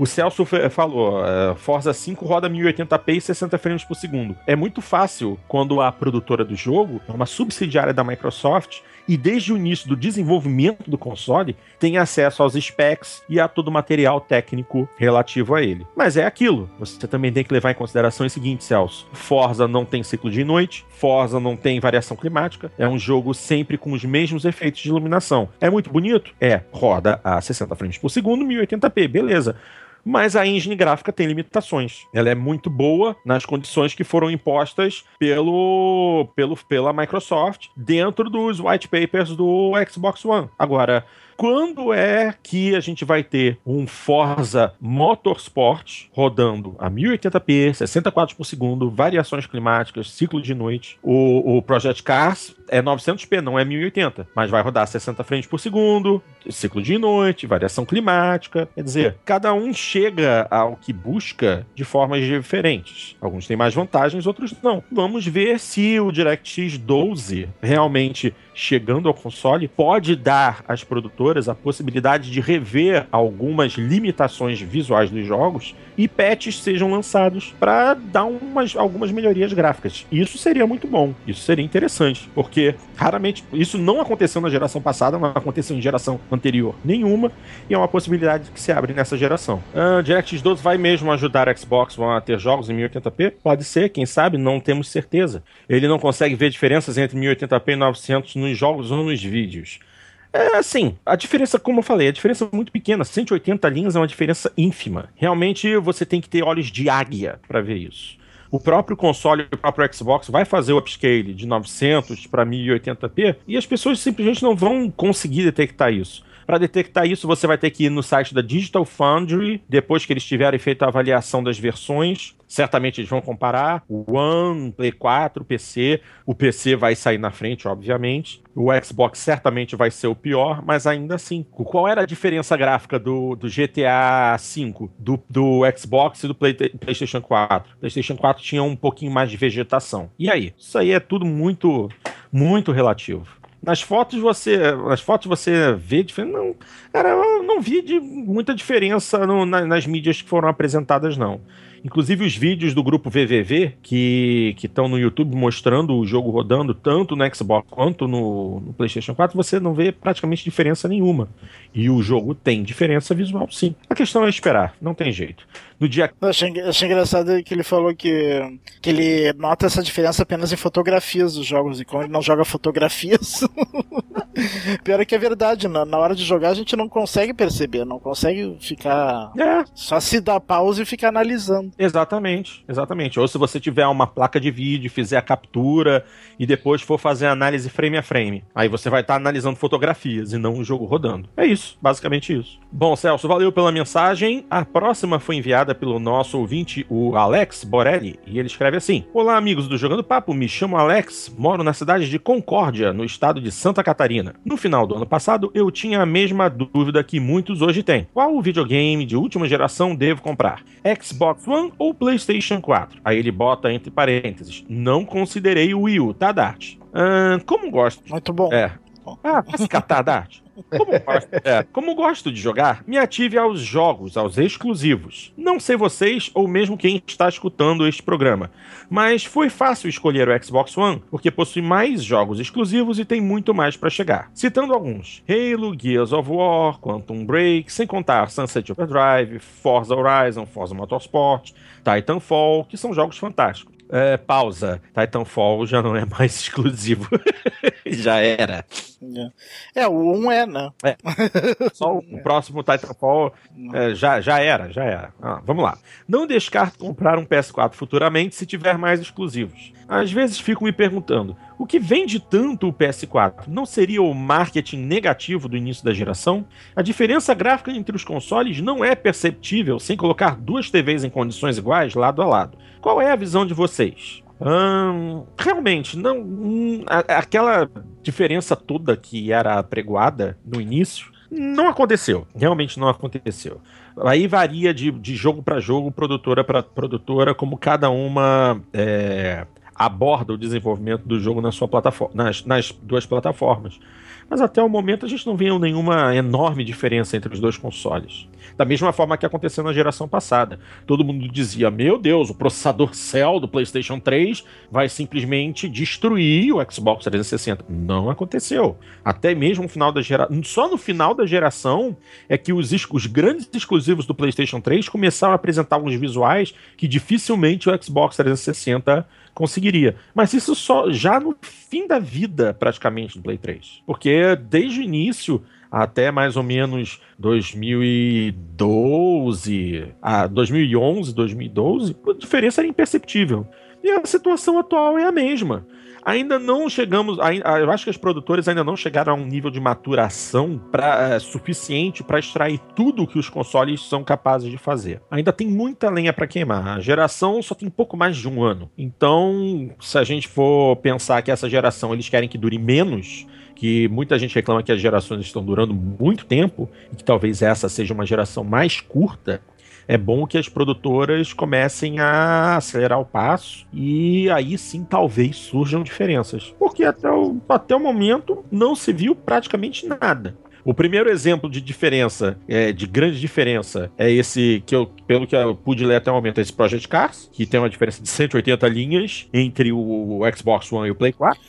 O Celso falou, uh, Forza 5 roda 1080p e 60 frames por segundo. É muito fácil quando a produtora do jogo é uma subsidiária da Microsoft e desde o início do desenvolvimento do console tem acesso aos specs e a todo o material técnico relativo a ele. Mas é aquilo, você também tem que levar em consideração o seguinte, Celso: Forza não tem ciclo de noite, Forza não tem variação climática, é um jogo sempre com os mesmos efeitos de iluminação. É muito bonito? É, roda a 60 frames por segundo, 1080p, beleza mas a engine gráfica tem limitações. Ela é muito boa nas condições que foram impostas pelo, pelo, pela Microsoft dentro dos white papers do Xbox One. Agora, quando é que a gente vai ter um Forza Motorsport rodando a 1080p, 60 quadros por segundo, variações climáticas, ciclo de noite? O, o Project Cars é 900p, não é 1080, mas vai rodar 60 frames por segundo, ciclo de noite, variação climática. Quer dizer, cada um chega ao que busca de formas diferentes. Alguns têm mais vantagens, outros não. Vamos ver se o DirectX 12 realmente chegando ao console pode dar às produtoras a possibilidade de rever algumas limitações visuais dos jogos e patches sejam lançados para dar umas, algumas melhorias gráficas. Isso seria muito bom, isso seria interessante, porque raramente isso não aconteceu na geração passada, não aconteceu em geração anterior nenhuma, e é uma possibilidade que se abre nessa geração. Uh, DirectX 12 vai mesmo ajudar a Xbox One a ter jogos em 1080p? Pode ser, quem sabe, não temos certeza. Ele não consegue ver diferenças entre 1080p e 900 nos jogos ou nos vídeos. É assim, a diferença, como eu falei, a diferença é muito pequena. 180 linhas é uma diferença ínfima. Realmente você tem que ter olhos de águia para ver isso. O próprio console, o próprio Xbox vai fazer o upscale de 900 para 1080p e as pessoas simplesmente não vão conseguir detectar isso. Para detectar isso, você vai ter que ir no site da Digital Foundry, depois que eles tiverem feito a avaliação das versões. Certamente eles vão comparar o One, Play 4, PC. O PC vai sair na frente, obviamente. O Xbox certamente vai ser o pior, mas ainda assim. Qual era a diferença gráfica do, do GTA V, do, do Xbox e do Play, PlayStation 4? PlayStation 4 tinha um pouquinho mais de vegetação. E aí? Isso aí é tudo muito, muito relativo. Nas fotos você, nas fotos você vê diferença. Não, cara, eu não vi de muita diferença no, na, nas mídias que foram apresentadas, não. Inclusive os vídeos do grupo VVV que estão no YouTube mostrando o jogo rodando tanto no Xbox quanto no, no, PlayStation 4, você não vê praticamente diferença nenhuma. E o jogo tem diferença visual, sim. A questão é esperar, não tem jeito. No dia. Eu achei, achei engraçado que ele falou que, que ele nota essa diferença apenas em fotografias dos jogos, e como ele não joga fotografias. Pior é que é verdade, na, na hora de jogar a gente não consegue perceber, não consegue ficar. É. Só se dar pausa e ficar analisando. Exatamente, exatamente. Ou se você tiver uma placa de vídeo, fizer a captura e depois for fazer a análise frame a frame. Aí você vai estar tá analisando fotografias e não o jogo rodando. É isso, basicamente isso. Bom, Celso, valeu pela mensagem. A próxima foi enviada pelo nosso ouvinte, o Alex Borelli, e ele escreve assim: Olá, amigos do Jogando Papo, me chamo Alex, moro na cidade de Concórdia, no estado de Santa Catarina. No final do ano passado, eu tinha a mesma dúvida que muitos hoje têm: qual videogame de última geração devo comprar? Xbox One ou PlayStation 4? Aí ele bota entre parênteses: Não considerei o Wii U, tá, Dart? como gosto. Muito bom. É. Ah, se catar, Dart? Como gosto, é, como gosto de jogar, me ative aos jogos, aos exclusivos. Não sei vocês ou mesmo quem está escutando este programa, mas foi fácil escolher o Xbox One porque possui mais jogos exclusivos e tem muito mais para chegar. Citando alguns: Halo, Gears of War, Quantum Break, sem contar Sunset Overdrive, Forza Horizon, Forza Motorsport, Titanfall, que são jogos fantásticos. É, pausa. Titanfall já não é mais exclusivo. já era. É, o 1 é, né? É. Só o próximo Titanfall é, já, já era, já era. Ah, vamos lá. Não descarto comprar um PS4 futuramente se tiver mais exclusivos. Às vezes fico me perguntando, o que vende tanto o PS4 não seria o marketing negativo do início da geração? A diferença gráfica entre os consoles não é perceptível sem colocar duas TVs em condições iguais lado a lado. Qual é a visão de vocês? Hum, realmente, não. Hum, aquela diferença toda que era pregoada no início não aconteceu. Realmente não aconteceu. Aí varia de, de jogo para jogo, produtora para produtora, como cada uma é, aborda o desenvolvimento do jogo na sua plataforma, nas, nas duas plataformas mas até o momento a gente não viu nenhuma enorme diferença entre os dois consoles. Da mesma forma que aconteceu na geração passada. Todo mundo dizia: Meu Deus, o processador Cell do PlayStation 3 vai simplesmente destruir o Xbox 360. Não aconteceu. Até mesmo no final da geração. Só no final da geração é que os, os grandes exclusivos do PlayStation 3 começaram a apresentar alguns visuais que dificilmente o Xbox 360 conseguiria. Mas isso só já no fim da vida, praticamente, do Play 3. Porque desde o início até mais ou menos 2012, a 2011, 2012, a diferença era imperceptível. E a situação atual é a mesma ainda não chegamos. Eu acho que as produtoras ainda não chegaram a um nível de maturação pra, é, suficiente para extrair tudo que os consoles são capazes de fazer. Ainda tem muita lenha para queimar. A geração só tem pouco mais de um ano. Então, se a gente for pensar que essa geração eles querem que dure menos, que muita gente reclama que as gerações estão durando muito tempo e que talvez essa seja uma geração mais curta, é bom que as produtoras comecem a acelerar o passo e aí sim talvez surjam diferenças. Porque até o, até o momento não se viu praticamente nada. O primeiro exemplo de diferença, é, de grande diferença, é esse que eu, pelo que eu pude ler até o momento, é esse Project Cars, que tem uma diferença de 180 linhas entre o Xbox One e o Play 4.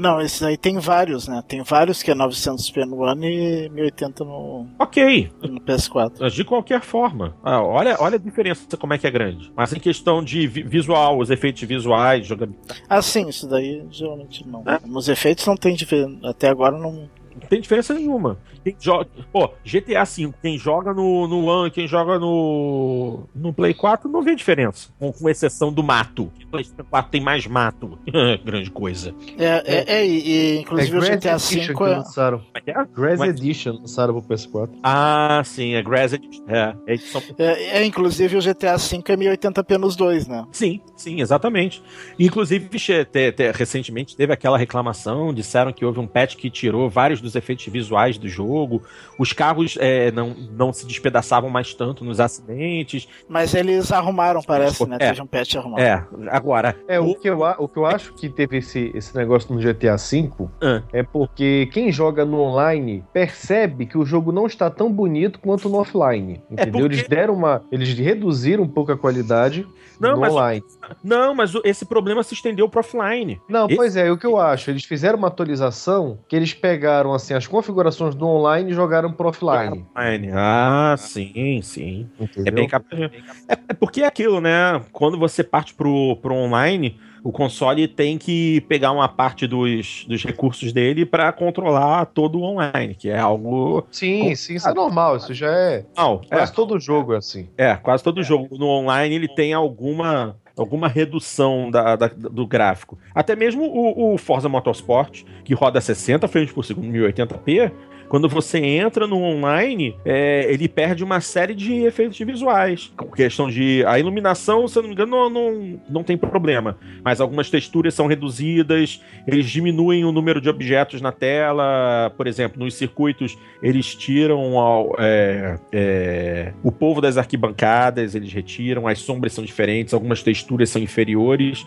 Não, esse aí tem vários, né? Tem vários que é 900p no One e 1080 no. Ok. No PS4. Mas de qualquer forma. Ah, olha, olha a diferença como é que é grande. Mas em questão de visual, os efeitos visuais, jogabilidade. Ah, sim, isso daí geralmente não. É? Nos efeitos não tem diferença. Até agora não. Não tem diferença nenhuma. Quem joga, pô, GTA V, quem joga no, no One, quem joga no, no Play 4, não vê diferença. Com, com exceção do mato. O Play 4 tem mais mato. Grande coisa. É, é, é e, inclusive é o GTA V. É... Lançaram. É, é? Grass Edition lançaram pro PS4. Ah, sim, é Grass Edition. É, é, edição... é, é inclusive o GTA V é 1080p nos dois, né? Sim, sim, exatamente. Inclusive, te, te, recentemente teve aquela reclamação, disseram que houve um patch que tirou vários dos dos efeitos visuais do jogo. Os carros é, não, não se despedaçavam mais tanto nos acidentes. Mas eles arrumaram, parece, né? É. Teve um patch arrumado. É, agora. É, o que, eu, a- o que eu acho que teve esse, esse negócio no GTA V Ah. é porque quem joga no online percebe que o jogo não está tão bonito quanto no offline. É Entendeu? porque- Eles deram uma. Eles reduziram um pouco a qualidade Não, no mas- online. Não, mas o- esse problema se estendeu pro offline. Não, Esse- pois é, o que eu acho, eles fizeram uma atualização que eles pegaram assim as configurações do online jogaram pro offline. Offline. Ah, sim, sim. É bem capaz. É, é porque é aquilo, né? Quando você parte pro, pro online, o console tem que pegar uma parte dos, dos recursos dele para controlar todo o online, que é algo. Sim, sim, isso é normal, isso já é. Não, é, Quase todo jogo é assim. é, quase todo jogo no online ele tem alguma. Alguma redução da, da- do gráfico. Até mesmo o, o Forza Motorsport, que roda 60 frames por segundo, 1080p, quando você entra no online, é, ele perde uma série de efeitos visuais. Com questão de. A iluminação, se eu não me engano, não, não, não tem problema. Mas algumas texturas são reduzidas, eles diminuem o número de objetos na tela. Por exemplo, nos circuitos, eles tiram ao- é, é, o povo das arquibancadas, eles retiram, as sombras são diferentes, algumas texturas são inferiores.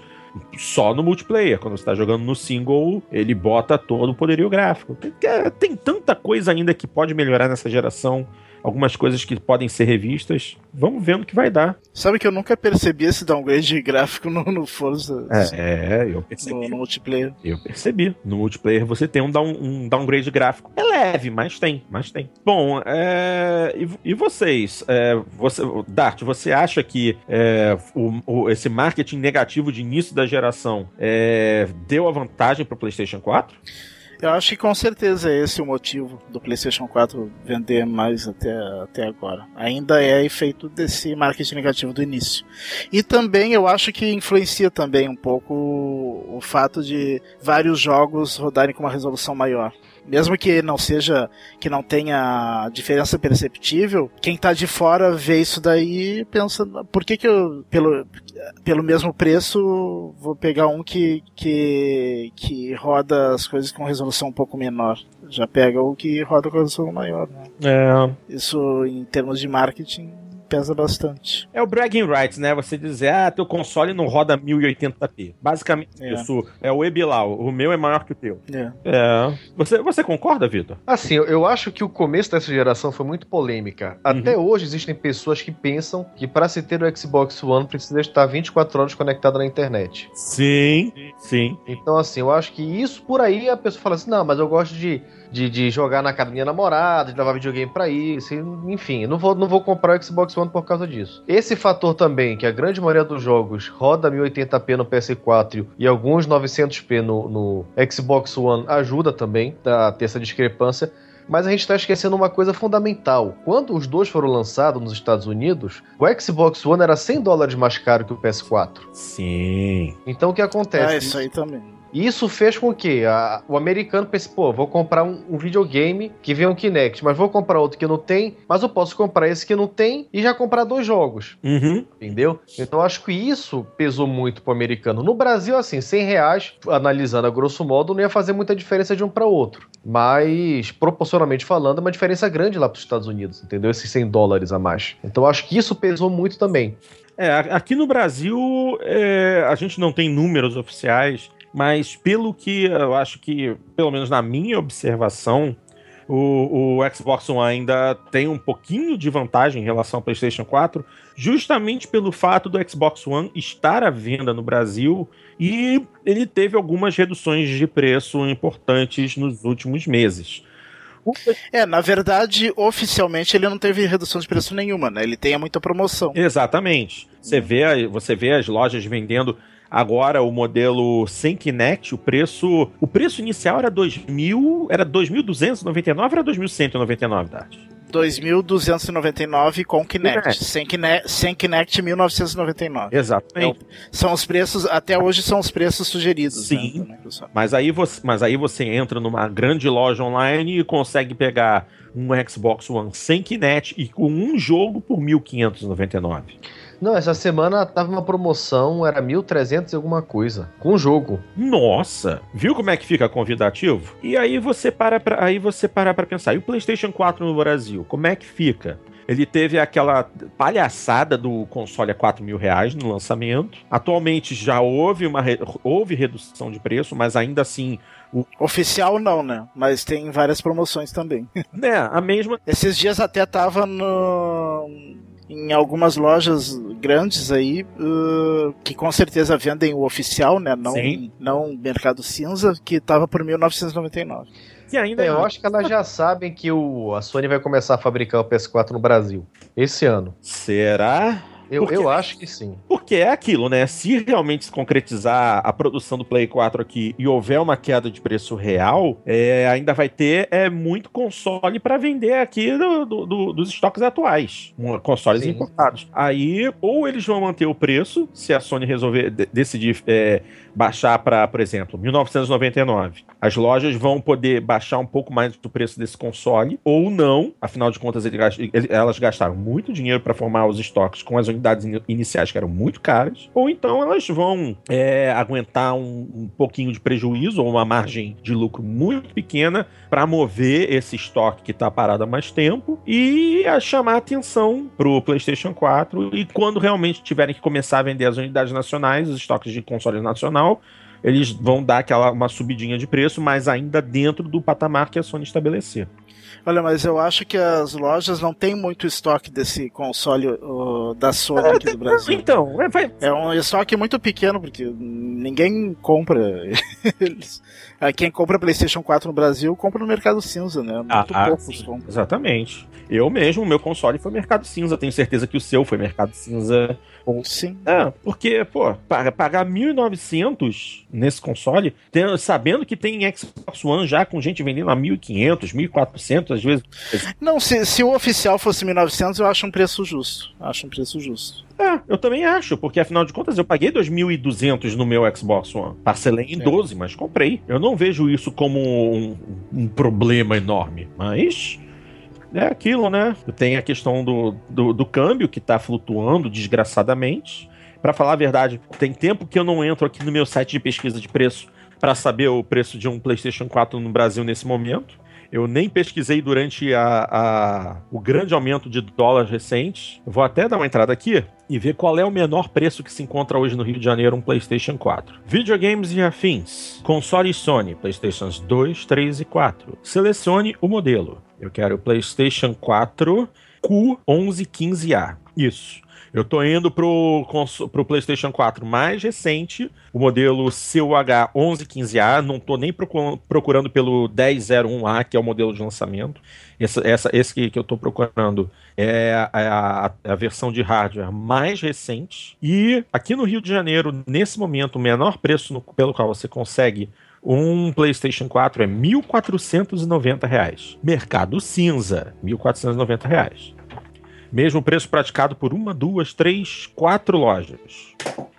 Só no multiplayer. Quando você tá jogando no single, ele bota todo o poderio gráfico. Tem, tem tanta coisa ainda que pode melhorar nessa geração. Algumas coisas que podem ser revistas. Vamos ver no que vai dar. Sabe que eu nunca percebi esse downgrade gráfico no, no Forza, É, eu no, percebi. no multiplayer. Eu percebi. No multiplayer você tem um, down- um downgrade gráfico. É leve, mas tem, mas tem. Bom, é, e, e vocês? É, você, Dart, você acha que é, o- o- esse marketing negativo de início da geração é, deu a vantagem para o PlayStation 4? Eu acho que com certeza é esse o motivo do PlayStation 4 vender mais até, até agora. Ainda é efeito desse marketing negativo do início. E também eu acho que influencia também um pouco o, o fato de vários jogos rodarem com uma resolução maior. Mesmo que não seja, que não tenha diferença perceptível, quem tá de fora vê isso daí e pensa, por que que eu, pelo, pelo mesmo preço, vou pegar um que, que, que roda as coisas com resolução um pouco menor. Já pega o que roda com resolução maior. Né? É, Isso, em termos de marketing, pesa bastante. é o bragging rights, né? Você dizer, ah, teu console não roda 1080p. Basicamente É. isso. É o Ebilau. O meu é maior que o teu. É. É. Você, você concorda, Vitor? Assim, eu, eu acho que o começo dessa geração foi muito polêmica. Até hoje existem pessoas que pensam que para se ter o Xbox One precisa estar 24 horas conectado na internet. Sim, sim. Então, assim, eu acho que isso por aí a pessoa fala assim: não, mas eu gosto de, de, de jogar na casa da minha namorada, de levar videogame pra isso, e, enfim, não vou, não vou comprar o Xbox One por causa disso. Esse fator também, que a grande maioria dos jogos roda 1080p no PS4 e alguns 900p no, no Xbox One, ajuda também a ter essa discrepância. Mas a gente está esquecendo uma coisa fundamental. Quando os dois foram lançados nos Estados Unidos, o Xbox One era 100 dólares mais caro que o PS4. Sim. Então o que acontece? Ah, isso aí também. E isso fez com que a- o americano pense, pô, vou comprar um, um videogame que vem um Kinect, mas vou comprar outro que não tem, mas eu posso comprar esse que não tem e já comprar dois jogos, Uhum. entendeu? Então eu acho que isso pesou muito pro americano. No Brasil, assim, 100 reais, analisando a grosso modo, não ia fazer muita diferença de um para outro. Mas, proporcionalmente falando, é uma diferença grande lá pros Estados Unidos, entendeu? Esses 100 dólares a mais. Então eu acho que isso pesou muito também. É, aqui no Brasil é, a gente não tem números oficiais, mas pelo que eu acho que, pelo menos na minha observação, o, o Xbox One ainda tem um pouquinho de vantagem em relação ao PlayStation 4, justamente pelo fato do Xbox One estar à venda no Brasil e ele teve algumas reduções de preço importantes nos últimos meses. É, na verdade, oficialmente ele não teve redução de preço nenhuma, né? Ele tem muita promoção. Exatamente. Você vê, você vê as lojas vendendo agora o modelo sem Kinect, o preço, o preço inicial era 2.000, era 2.299 ou era 2.199, Dart? 2.299 com Kinect. Kinect. Sem Kinect, sem Kinect 1999. Exatamente. São os preços, até hoje são os preços sugeridos. Sim. Né, do Microsoft. Mas aí você, mas aí você entra numa grande loja online e consegue pegar um Xbox One sem Kinect e com um jogo por 1.599. Não, essa semana tava uma promoção, era 1.300 e alguma coisa, com o jogo. Nossa, viu como é que fica convidativo? E aí você para pra, aí você para pra pensar, e o PlayStation 4 no Brasil, como é que fica? Ele teve aquela palhaçada do console a 4 mil reais no lançamento. Atualmente já houve uma re... houve redução de preço, mas ainda assim o... Oficial não, né? Mas tem várias promoções também. Né, a mesma. Esses dias até tava no em algumas lojas grandes aí, uh, que com certeza vendem o oficial, né? Não, Sim. não Mercado Cinza, que tava por 1999. E ainda é, eu acho que elas já sabem que o, a Sony vai começar a fabricar o PS4 no Brasil esse ano. Será? Eu, eu acho que sim. Porque é aquilo, né? Se realmente se concretizar a produção do Play 4 aqui e houver uma queda de preço real, é, ainda vai ter é, muito console para vender aqui do, do, do, dos estoques atuais. Consoles sim. importados. Aí, ou eles vão manter o preço, se a Sony resolver decidir é, baixar para, por exemplo, 1999. As lojas vão poder baixar um pouco mais do preço desse console, ou não. Afinal de contas, elas gastaram muito dinheiro para formar os estoques com as unidades iniciais que eram muito caras, ou então elas vão é, aguentar um, um, pouquinho de prejuízo ou uma margem de lucro muito pequena para mover esse estoque que está parado há mais tempo e a chamar atenção para o PlayStation 4 e quando realmente tiverem que começar a vender as unidades nacionais, os estoques de console nacional, eles vão dar aquela uma subidinha de preço, mas ainda dentro do patamar que a Sony estabelecer. Olha, mas eu acho que as lojas não têm muito estoque desse console da Sony aqui do Brasil. Então, é, vai... é um estoque muito pequeno, porque ninguém compra. Quem compra PlayStation 4 no Brasil compra no Mercado Cinza, né? Muito ah, poucos ah, compram. Exatamente. Eu mesmo, meu console foi Mercado Cinza. Tenho certeza que o seu foi Mercado Cinza. Sim. É, porque, pô, pagar 1.900 nesse console, tem, sabendo que tem Xbox One já com gente vendendo a 1.500, 1.400 às vezes. Não, se, se o oficial fosse 1.900, eu acho um preço justo. Acho um preço justo. É, eu também acho, porque afinal de contas eu paguei 2.200 no meu Xbox One. Parcelei em é. 12, mas comprei. Eu não vejo isso como um, um problema enorme, mas é aquilo, né? Tem a questão do, do, do câmbio que tá flutuando desgraçadamente. Para falar a verdade, tem tempo que eu não entro aqui no meu site de pesquisa de preço para saber o preço de um PlayStation 4 no Brasil nesse momento. Eu nem pesquisei durante a, a, o grande aumento de dólares recentes. Vou até dar uma entrada aqui e ver qual é o menor preço que se encontra hoje no Rio de Janeiro um PlayStation 4. Videogames e afins. Console Sony, PlayStations 2, 3 e 4. Selecione o modelo. Eu quero o PlayStation 4 Q1115A. Isso. Eu tô indo pro, pro PlayStation 4 mais recente, o modelo CUH1115A. Não tô nem procurando pelo 1001A, que é o modelo de lançamento. Essa, essa, esse que, que eu tô procurando é a, a, a, versão de hardware mais recente. E aqui no Rio de Janeiro, nesse momento, o menor preço no, pelo qual você consegue um PlayStation 4 é R$ 1.490. Mercado Cinza, R$ 1.490. Mesmo preço praticado por uma, duas, três, quatro lojas.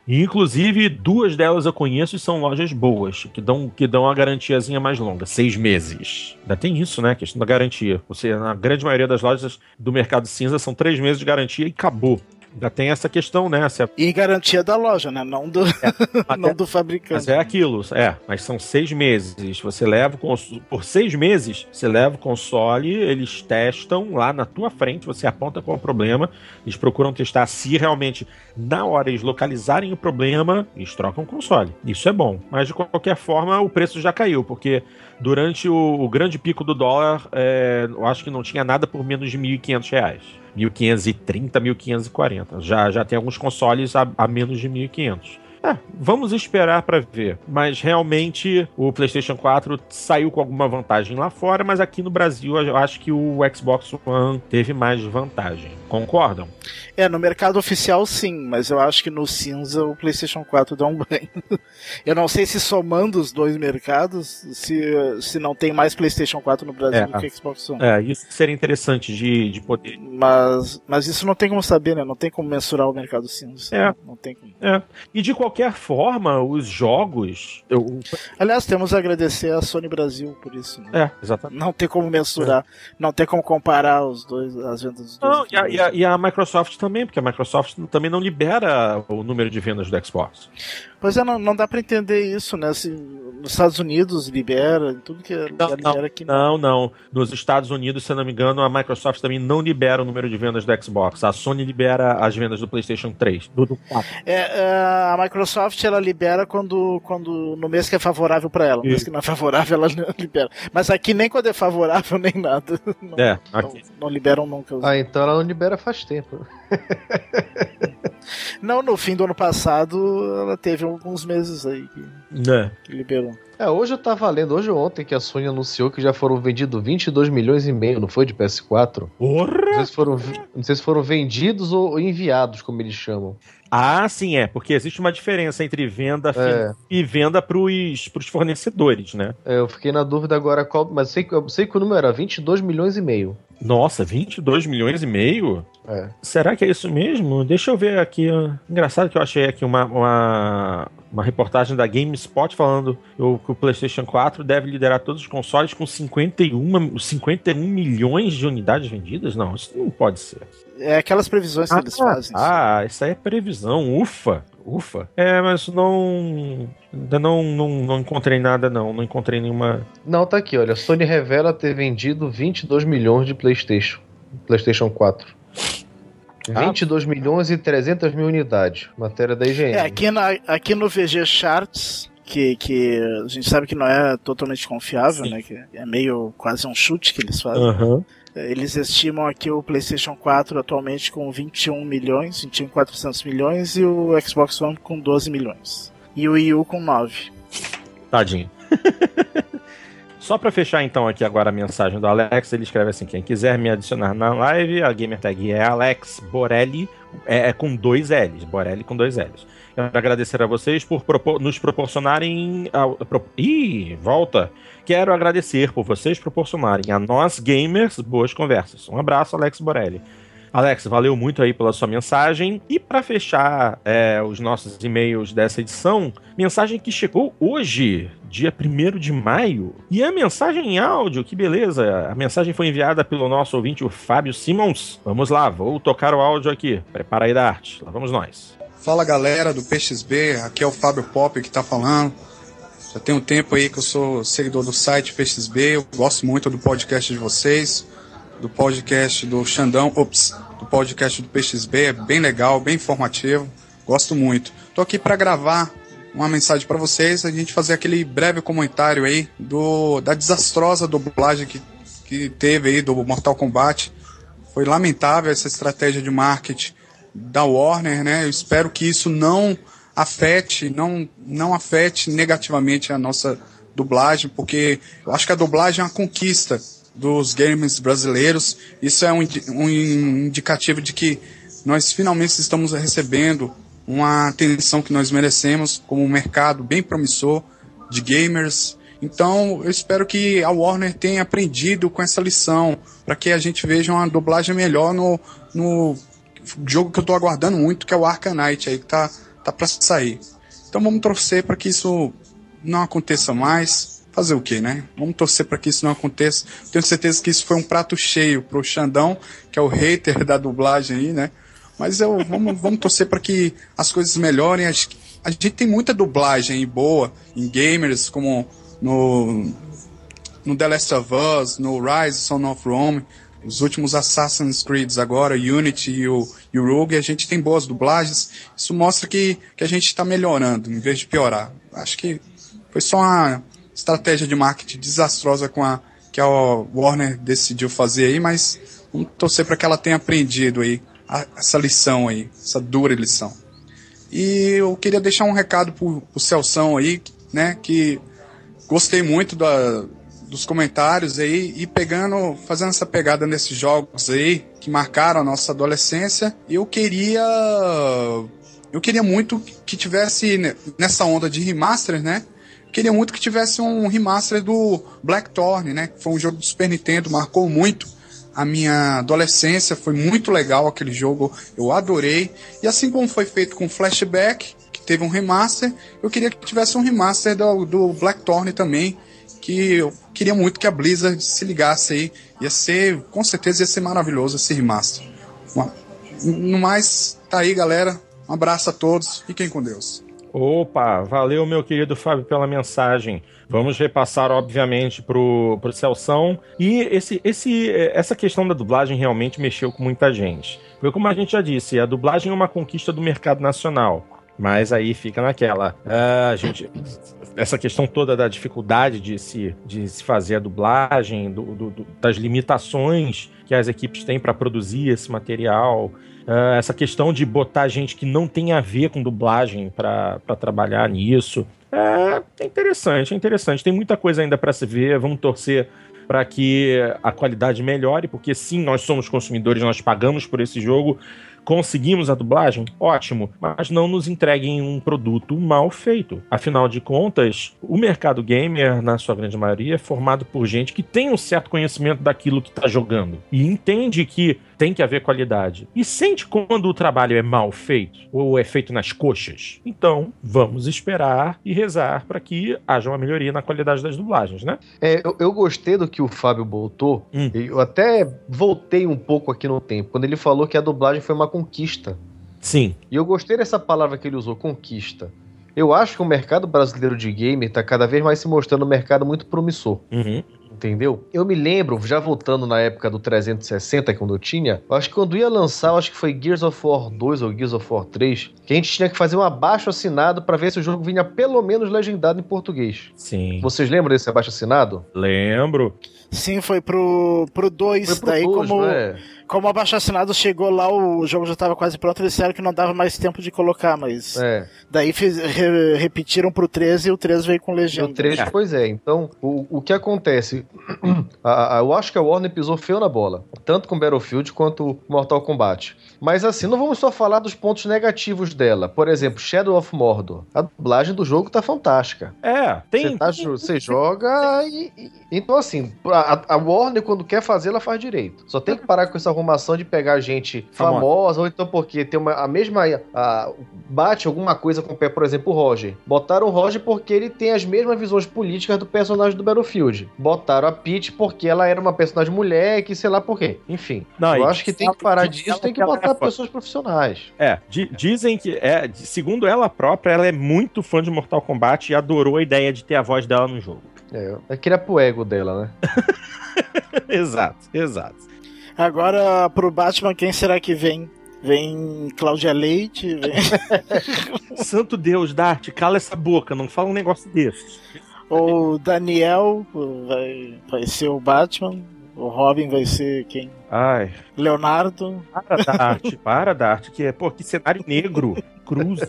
E, inclusive, duas delas eu conheço e são lojas boas, que dão, que dão a garantiazinha mais longa, seis meses. Ainda tem isso, né? A questão da garantia. Você, na grande maioria das lojas do mercado cinza, são três meses de garantia e acabou. Ainda tem essa questão, né? Se E garantia da loja, né? Não do, é, não é, do fabricante. Mas é aquilo, é. Mas são seis meses. Você leva por seis meses, você leva o console, eles testam lá na tua frente, você aponta qual é o problema, eles procuram testar se realmente, na hora eles localizarem o problema, eles trocam o console. Isso é bom. Mas de qualquer forma, o preço já caiu, porque durante o, o grande pico do dólar, é, eu acho que não tinha nada por menos de R$ 1.500. 1530, 1540. Já, já tem alguns consoles a, a menos de 1500. É, vamos esperar para ver. Mas realmente o PlayStation 4 saiu com alguma vantagem lá fora, mas aqui no Brasil eu acho que o Xbox One teve mais vantagem. Concordam? É, no mercado oficial sim, mas eu acho que no cinza o PlayStation 4 dá um banho. eu não sei se somando os dois mercados, se, se não tem mais PlayStation 4 no Brasil é, do que Xbox One. É, isso seria interessante de, de poder. Mas, mas isso não tem como saber, né? Não tem como mensurar o mercado cinza. É. Não tem como. É. E de qualquer qualquer forma, os jogos. Eu... Aliás, temos a agradecer a Sony Brasil por isso. Né? É, exatamente. Não tem como mensurar, é. não tem como comparar os dois, as vendas dos não, dois. E a, e, a, e a Microsoft também, porque a Microsoft também não libera o número de vendas do Xbox. Pois é, não, não dá para entender isso, né? Se nos Estados Unidos libera, tudo que é não, libera não, aqui. Não, não. Nos Estados Unidos, se eu não me engano, a Microsoft também não libera o número de vendas do Xbox. A Sony libera as vendas do PlayStation 3, do, do 4. É, é, a Microsoft ela libera quando, quando no mês que é favorável para ela. No mês que não é favorável, ela não libera. Mas aqui nem quando é favorável, nem nada. Não, é, aqui. Não, não liberam nunca. Ah, então ela não libera faz tempo. Não, no fim do ano passado ela teve alguns meses aí que, é. que liberou. É, hoje eu tava lendo, hoje ou ontem, que a Sony anunciou que já foram vendidos 22 milhões e meio, não foi? De PS4? Porra! Não sei se foram, não sei se foram vendidos ou enviados, como eles chamam. Ah, sim, é, porque existe uma diferença entre venda é. e venda pros, pros fornecedores, né? É, eu fiquei na dúvida agora qual, mas sei, eu sei que o número era 22 milhões e meio. Nossa, 22 milhões e meio? É. Será que é isso mesmo? Deixa eu ver aqui. Engraçado que eu achei aqui uma, uma, uma reportagem da GameSpot falando que o PlayStation 4 deve liderar todos os consoles com 51, 51 milhões de unidades vendidas? Não, isso não pode ser. É aquelas previsões que ah, eles fazem. Ah, isso aí é previsão. Ufa, ufa. É, mas não. Ainda não, não, não encontrei nada, não. Não encontrei nenhuma. Não, tá aqui, olha. Sony revela ter vendido 22 milhões de PlayStation. PlayStation 4. Ah. 22 milhões e 300 mil unidades. Matéria da IGN. É, aqui, na, aqui no VG Charts, que, que a gente sabe que não é totalmente confiável, Sim. né? Que é meio quase um chute que eles fazem. Uhum. Eles estimam aqui o PlayStation 4 atualmente com 21 milhões, 21 400 milhões e o Xbox One com 12 milhões. E o Wii U com 9. Tadinho. Só para fechar então aqui agora a mensagem do Alex, ele escreve assim: quem quiser me adicionar na live, a gamer tag é Alex Borelli, é, é com dois L's, Borelli com dois L's. Quero agradecer a vocês por propor nos proporcionarem. A, pro, ih, volta! Quero agradecer por vocês proporcionarem a nós gamers boas conversas. Um abraço, Alex Borelli. Alex, valeu muito aí pela sua mensagem. E para fechar é, os nossos e-mails dessa edição, mensagem que chegou hoje, dia 1 de maio. E a mensagem em áudio, que beleza! A mensagem foi enviada pelo nosso ouvinte, o Fábio Simons. Vamos lá, vou tocar o áudio aqui. Prepara aí da arte. Lá vamos nós. Fala galera do PXB, aqui é o Fábio Pop que está falando. Já tem um tempo aí que eu sou seguidor do site PXB, eu gosto muito do podcast de vocês, do podcast do Xandão, ops, do podcast do PXB, é bem legal, bem informativo, gosto muito. Tô aqui para gravar uma mensagem para vocês, a gente fazer aquele breve comentário aí do da desastrosa dublagem que, que teve aí do Mortal Kombat. Foi lamentável essa estratégia de marketing da Warner, né? Eu espero que isso não afete, não, não afete negativamente a nossa dublagem, porque eu acho que a dublagem é uma conquista dos games brasileiros. Isso é um, um indicativo de que nós finalmente estamos recebendo uma atenção que nós merecemos como um mercado bem promissor de gamers. Então, eu espero que a Warner tenha aprendido com essa lição, para que a gente veja uma dublagem melhor no, no jogo que eu tô aguardando muito, que é o Arcanite aí, que tá, tá pra sair. Então vamos torcer para que isso não aconteça mais. Fazer o que, né? Vamos torcer para que isso não aconteça. Tenho certeza que isso foi um prato cheio pro Xandão, que é o hater da dublagem aí, né? Mas eu, vamos, vamos torcer para que as coisas melhorem. A gente, a gente tem muita dublagem boa em gamers, como no, no The Last of Us, no Rise, Son of Rome os últimos Assassin's Creed agora, Unity e o, e o Rogue, a gente tem boas dublagens. Isso mostra que, que a gente está melhorando, em vez de piorar. Acho que foi só uma estratégia de marketing desastrosa com a que a Warner decidiu fazer aí, mas vamos torcer para que ela tenha aprendido aí a, essa lição aí, essa dura lição. E eu queria deixar um recado pro, pro Celção aí, né, que gostei muito da, dos comentários aí e pegando, fazendo essa pegada nesses jogos aí que marcaram a nossa adolescência. Eu queria eu queria muito que tivesse nessa onda de remaster, né? Queria muito que tivesse um remaster do Blackthorn, né? Que foi um jogo do Super Nintendo, marcou muito a minha adolescência, foi muito legal aquele jogo, eu adorei. E assim como foi feito com Flashback, que teve um remaster. Eu queria que tivesse um remaster do, do Blackthorn também, que eu queria muito que a Blizzard se ligasse aí. Ia ser, com certeza, ia ser maravilhoso esse remaster. No mais, tá aí, galera. Um abraço a todos. Fiquem com Deus. Opa, valeu, meu querido Fábio, pela mensagem. Vamos repassar, obviamente, pro, pro Celção. E esse, esse, essa questão da dublagem realmente mexeu com muita gente. Porque, como a gente já disse, a dublagem é uma conquista do mercado nacional. Mas aí fica naquela. Uh, gente, essa questão toda da dificuldade de se, de se fazer a dublagem, do, do, das limitações que as equipes têm para produzir esse material. Uh, essa questão de botar gente que não tem a ver com dublagem para trabalhar nisso. É, é interessante, é interessante. Tem muita coisa ainda para se ver. Vamos torcer para que a qualidade melhore, porque sim, nós somos consumidores, nós pagamos por esse jogo, Conseguimos a dublagem? Ótimo, mas não nos entreguem um produto mal feito. Afinal de contas, o mercado gamer, na sua grande maioria, é formado por gente que tem um certo conhecimento daquilo que está jogando e entende que tem que haver qualidade. E sente quando o trabalho é mal feito ou é feito nas coxas. Então, vamos esperar e rezar para que haja uma melhoria na qualidade das dublagens, né? É, eu, eu gostei do que o Fábio botou. Hum. Eu até voltei um pouco aqui no tempo, quando ele falou que a dublagem foi uma conquista. Sim. E eu gostei dessa palavra que ele usou, conquista. Eu acho que o mercado brasileiro de game está cada vez mais se mostrando um mercado muito promissor. Uhum. Entendeu? Eu me lembro, já voltando na época do 360, quando eu tinha, eu acho que quando ia lançar, eu acho que foi Gears of War 2 ou Gears of War 3, que a gente tinha que fazer um abaixo assinado para ver se o jogo vinha pelo menos legendado em português. Sim. Vocês lembram desse abaixo assinado? Lembro. Sim, foi pro 2. Pro dois. Daí, dois, como, é? Como o abaixo assinado chegou lá, o jogo já estava quase pronto, eles disseram que não dava mais tempo de colocar, mas. É. Daí fiz, re, repetiram pro 13 e o 3 veio com legenda. O 3, é. pois é. Então, o, o que acontece? a, a, eu acho que a Warner pisou feio na bola, tanto com Battlefield quanto Mortal Kombat. Mas assim, não vamos só falar dos pontos negativos dela. Por exemplo, Shadow of Mordor. A dublagem do jogo tá fantástica. É, tem. Você, tá, você joga e, e, Então, assim, a, a, Warner, quando quer fazer, ela faz direito. Só tem que parar com essa arrumação de pegar gente famosa, ou então porque tem uma, a mesma. A, bate alguma coisa com o pé, por exemplo, o Roger. Botaram o Roger porque ele tem as mesmas visões políticas do personagem do Battlefield. Botaram a Peach porque ela era uma personagem mulher, que sei lá por quê. Enfim. Não, eu acho que tem que parar disso, tem que botar pessoas profissionais. É, dizem que, é, segundo ela própria, ela é muito fã de Mortal Kombat e adorou a ideia de ter a voz dela no jogo. É, é queria pro ego dela, né? exato, exato. Agora, pro Batman, quem será que vem? Vem Cláudia Leite? Vem... Santo Deus, Dart, cala essa boca, não fala um negócio desse. Ou Daniel vai, vai ser o Batman. O Robin vai ser quem? Ai. Leonardo. Para da arte, para da arte, que é, pô, que cenário negro. Cruz.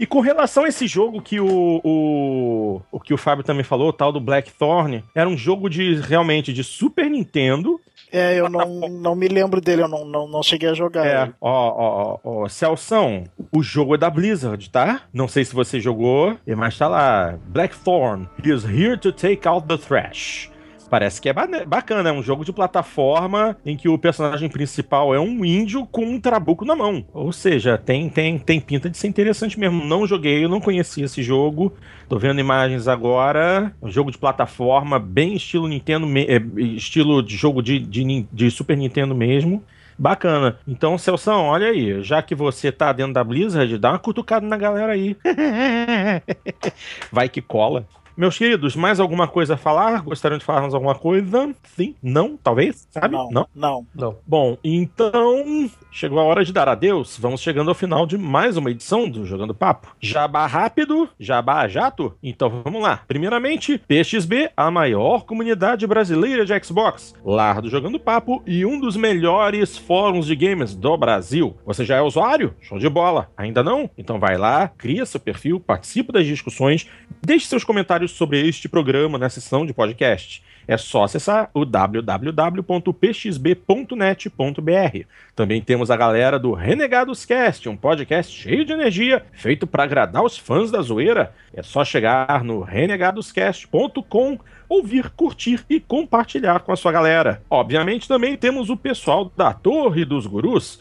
E com relação a esse jogo que o, o, o que o Fábio também falou, o tal do Blackthorn, era um jogo de realmente de Super Nintendo é, eu não, não me lembro dele, eu não, não, não cheguei a jogar. É, ó, ó, ó, Celção, o jogo é da Blizzard, tá? Não sei se você jogou, mas tá lá. Blackthorn is here to take out the trash. Parece que é bacana, é um jogo de plataforma em que o personagem principal é um índio com um trabuco na mão. Ou seja, tem, tem, tem pinta de ser interessante mesmo. Não joguei, eu não conhecia esse jogo. Tô vendo imagens agora. Um jogo de plataforma, bem estilo Nintendo, é, estilo de jogo de, de, de Super Nintendo mesmo. Bacana. Então, Celção, olha aí, já que você tá dentro da Blizzard, dá uma cutucada na galera aí. Vai que cola. Meus queridos, mais alguma coisa a falar? Gostariam de falarmos alguma coisa? Sim? Não? Talvez? Sabe? Não. Não. Não. não. Bom, então chegou a hora de dar adeus. Vamos chegando ao final de mais uma edição do Jogando Papo. Jabá rápido, jabá jato? Então vamos lá. Primeiramente, PXB, a maior comunidade brasileira de Xbox, lar do Jogando Papo e um dos melhores fóruns de games do Brasil. Você já é usuário? Show de bola. Ainda não? Então vai lá, cria seu perfil, participa das discussões, deixe seus comentários sobre este programa na seção de podcast. É só acessar o www.pxb.net.br. Também temos a galera do Renegados Cast, um podcast cheio de energia, feito para agradar os fãs da zoeira. É só chegar no renegadoscast.com, ouvir, curtir e compartilhar com a sua galera. Obviamente também temos o pessoal da Torre dos Gurus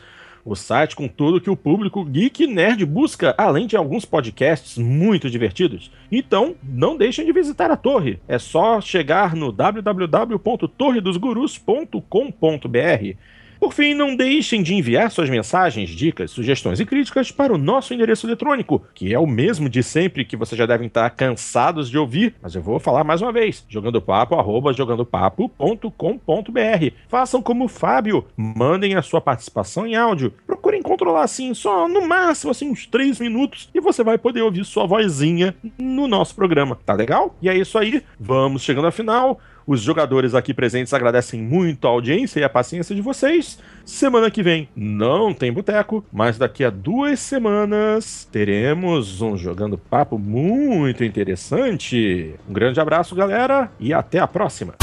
o site com tudo que o público geek nerd busca, além de alguns podcasts muito divertidos. Então, não deixem de visitar a torre. É só chegar no www.torredosgurus.com.br por fim, não deixem de enviar suas mensagens, dicas, sugestões e críticas para o nosso endereço eletrônico, que é o mesmo de sempre que vocês já devem estar cansados de ouvir, mas eu vou falar mais uma vez: jogandopapo@jogandopapo.com.br. Façam como o Fábio, mandem a sua participação em áudio. Procurem controlar assim, só no máximo assim uns 3 minutos e você vai poder ouvir sua vozinha no nosso programa. Tá legal? E é isso aí. Vamos chegando ao final. Os jogadores aqui presentes agradecem muito a audiência e a paciência de vocês. Semana que vem não tem boteco, mas daqui a duas semanas teremos um jogando papo muito interessante. Um grande abraço, galera, e até a próxima.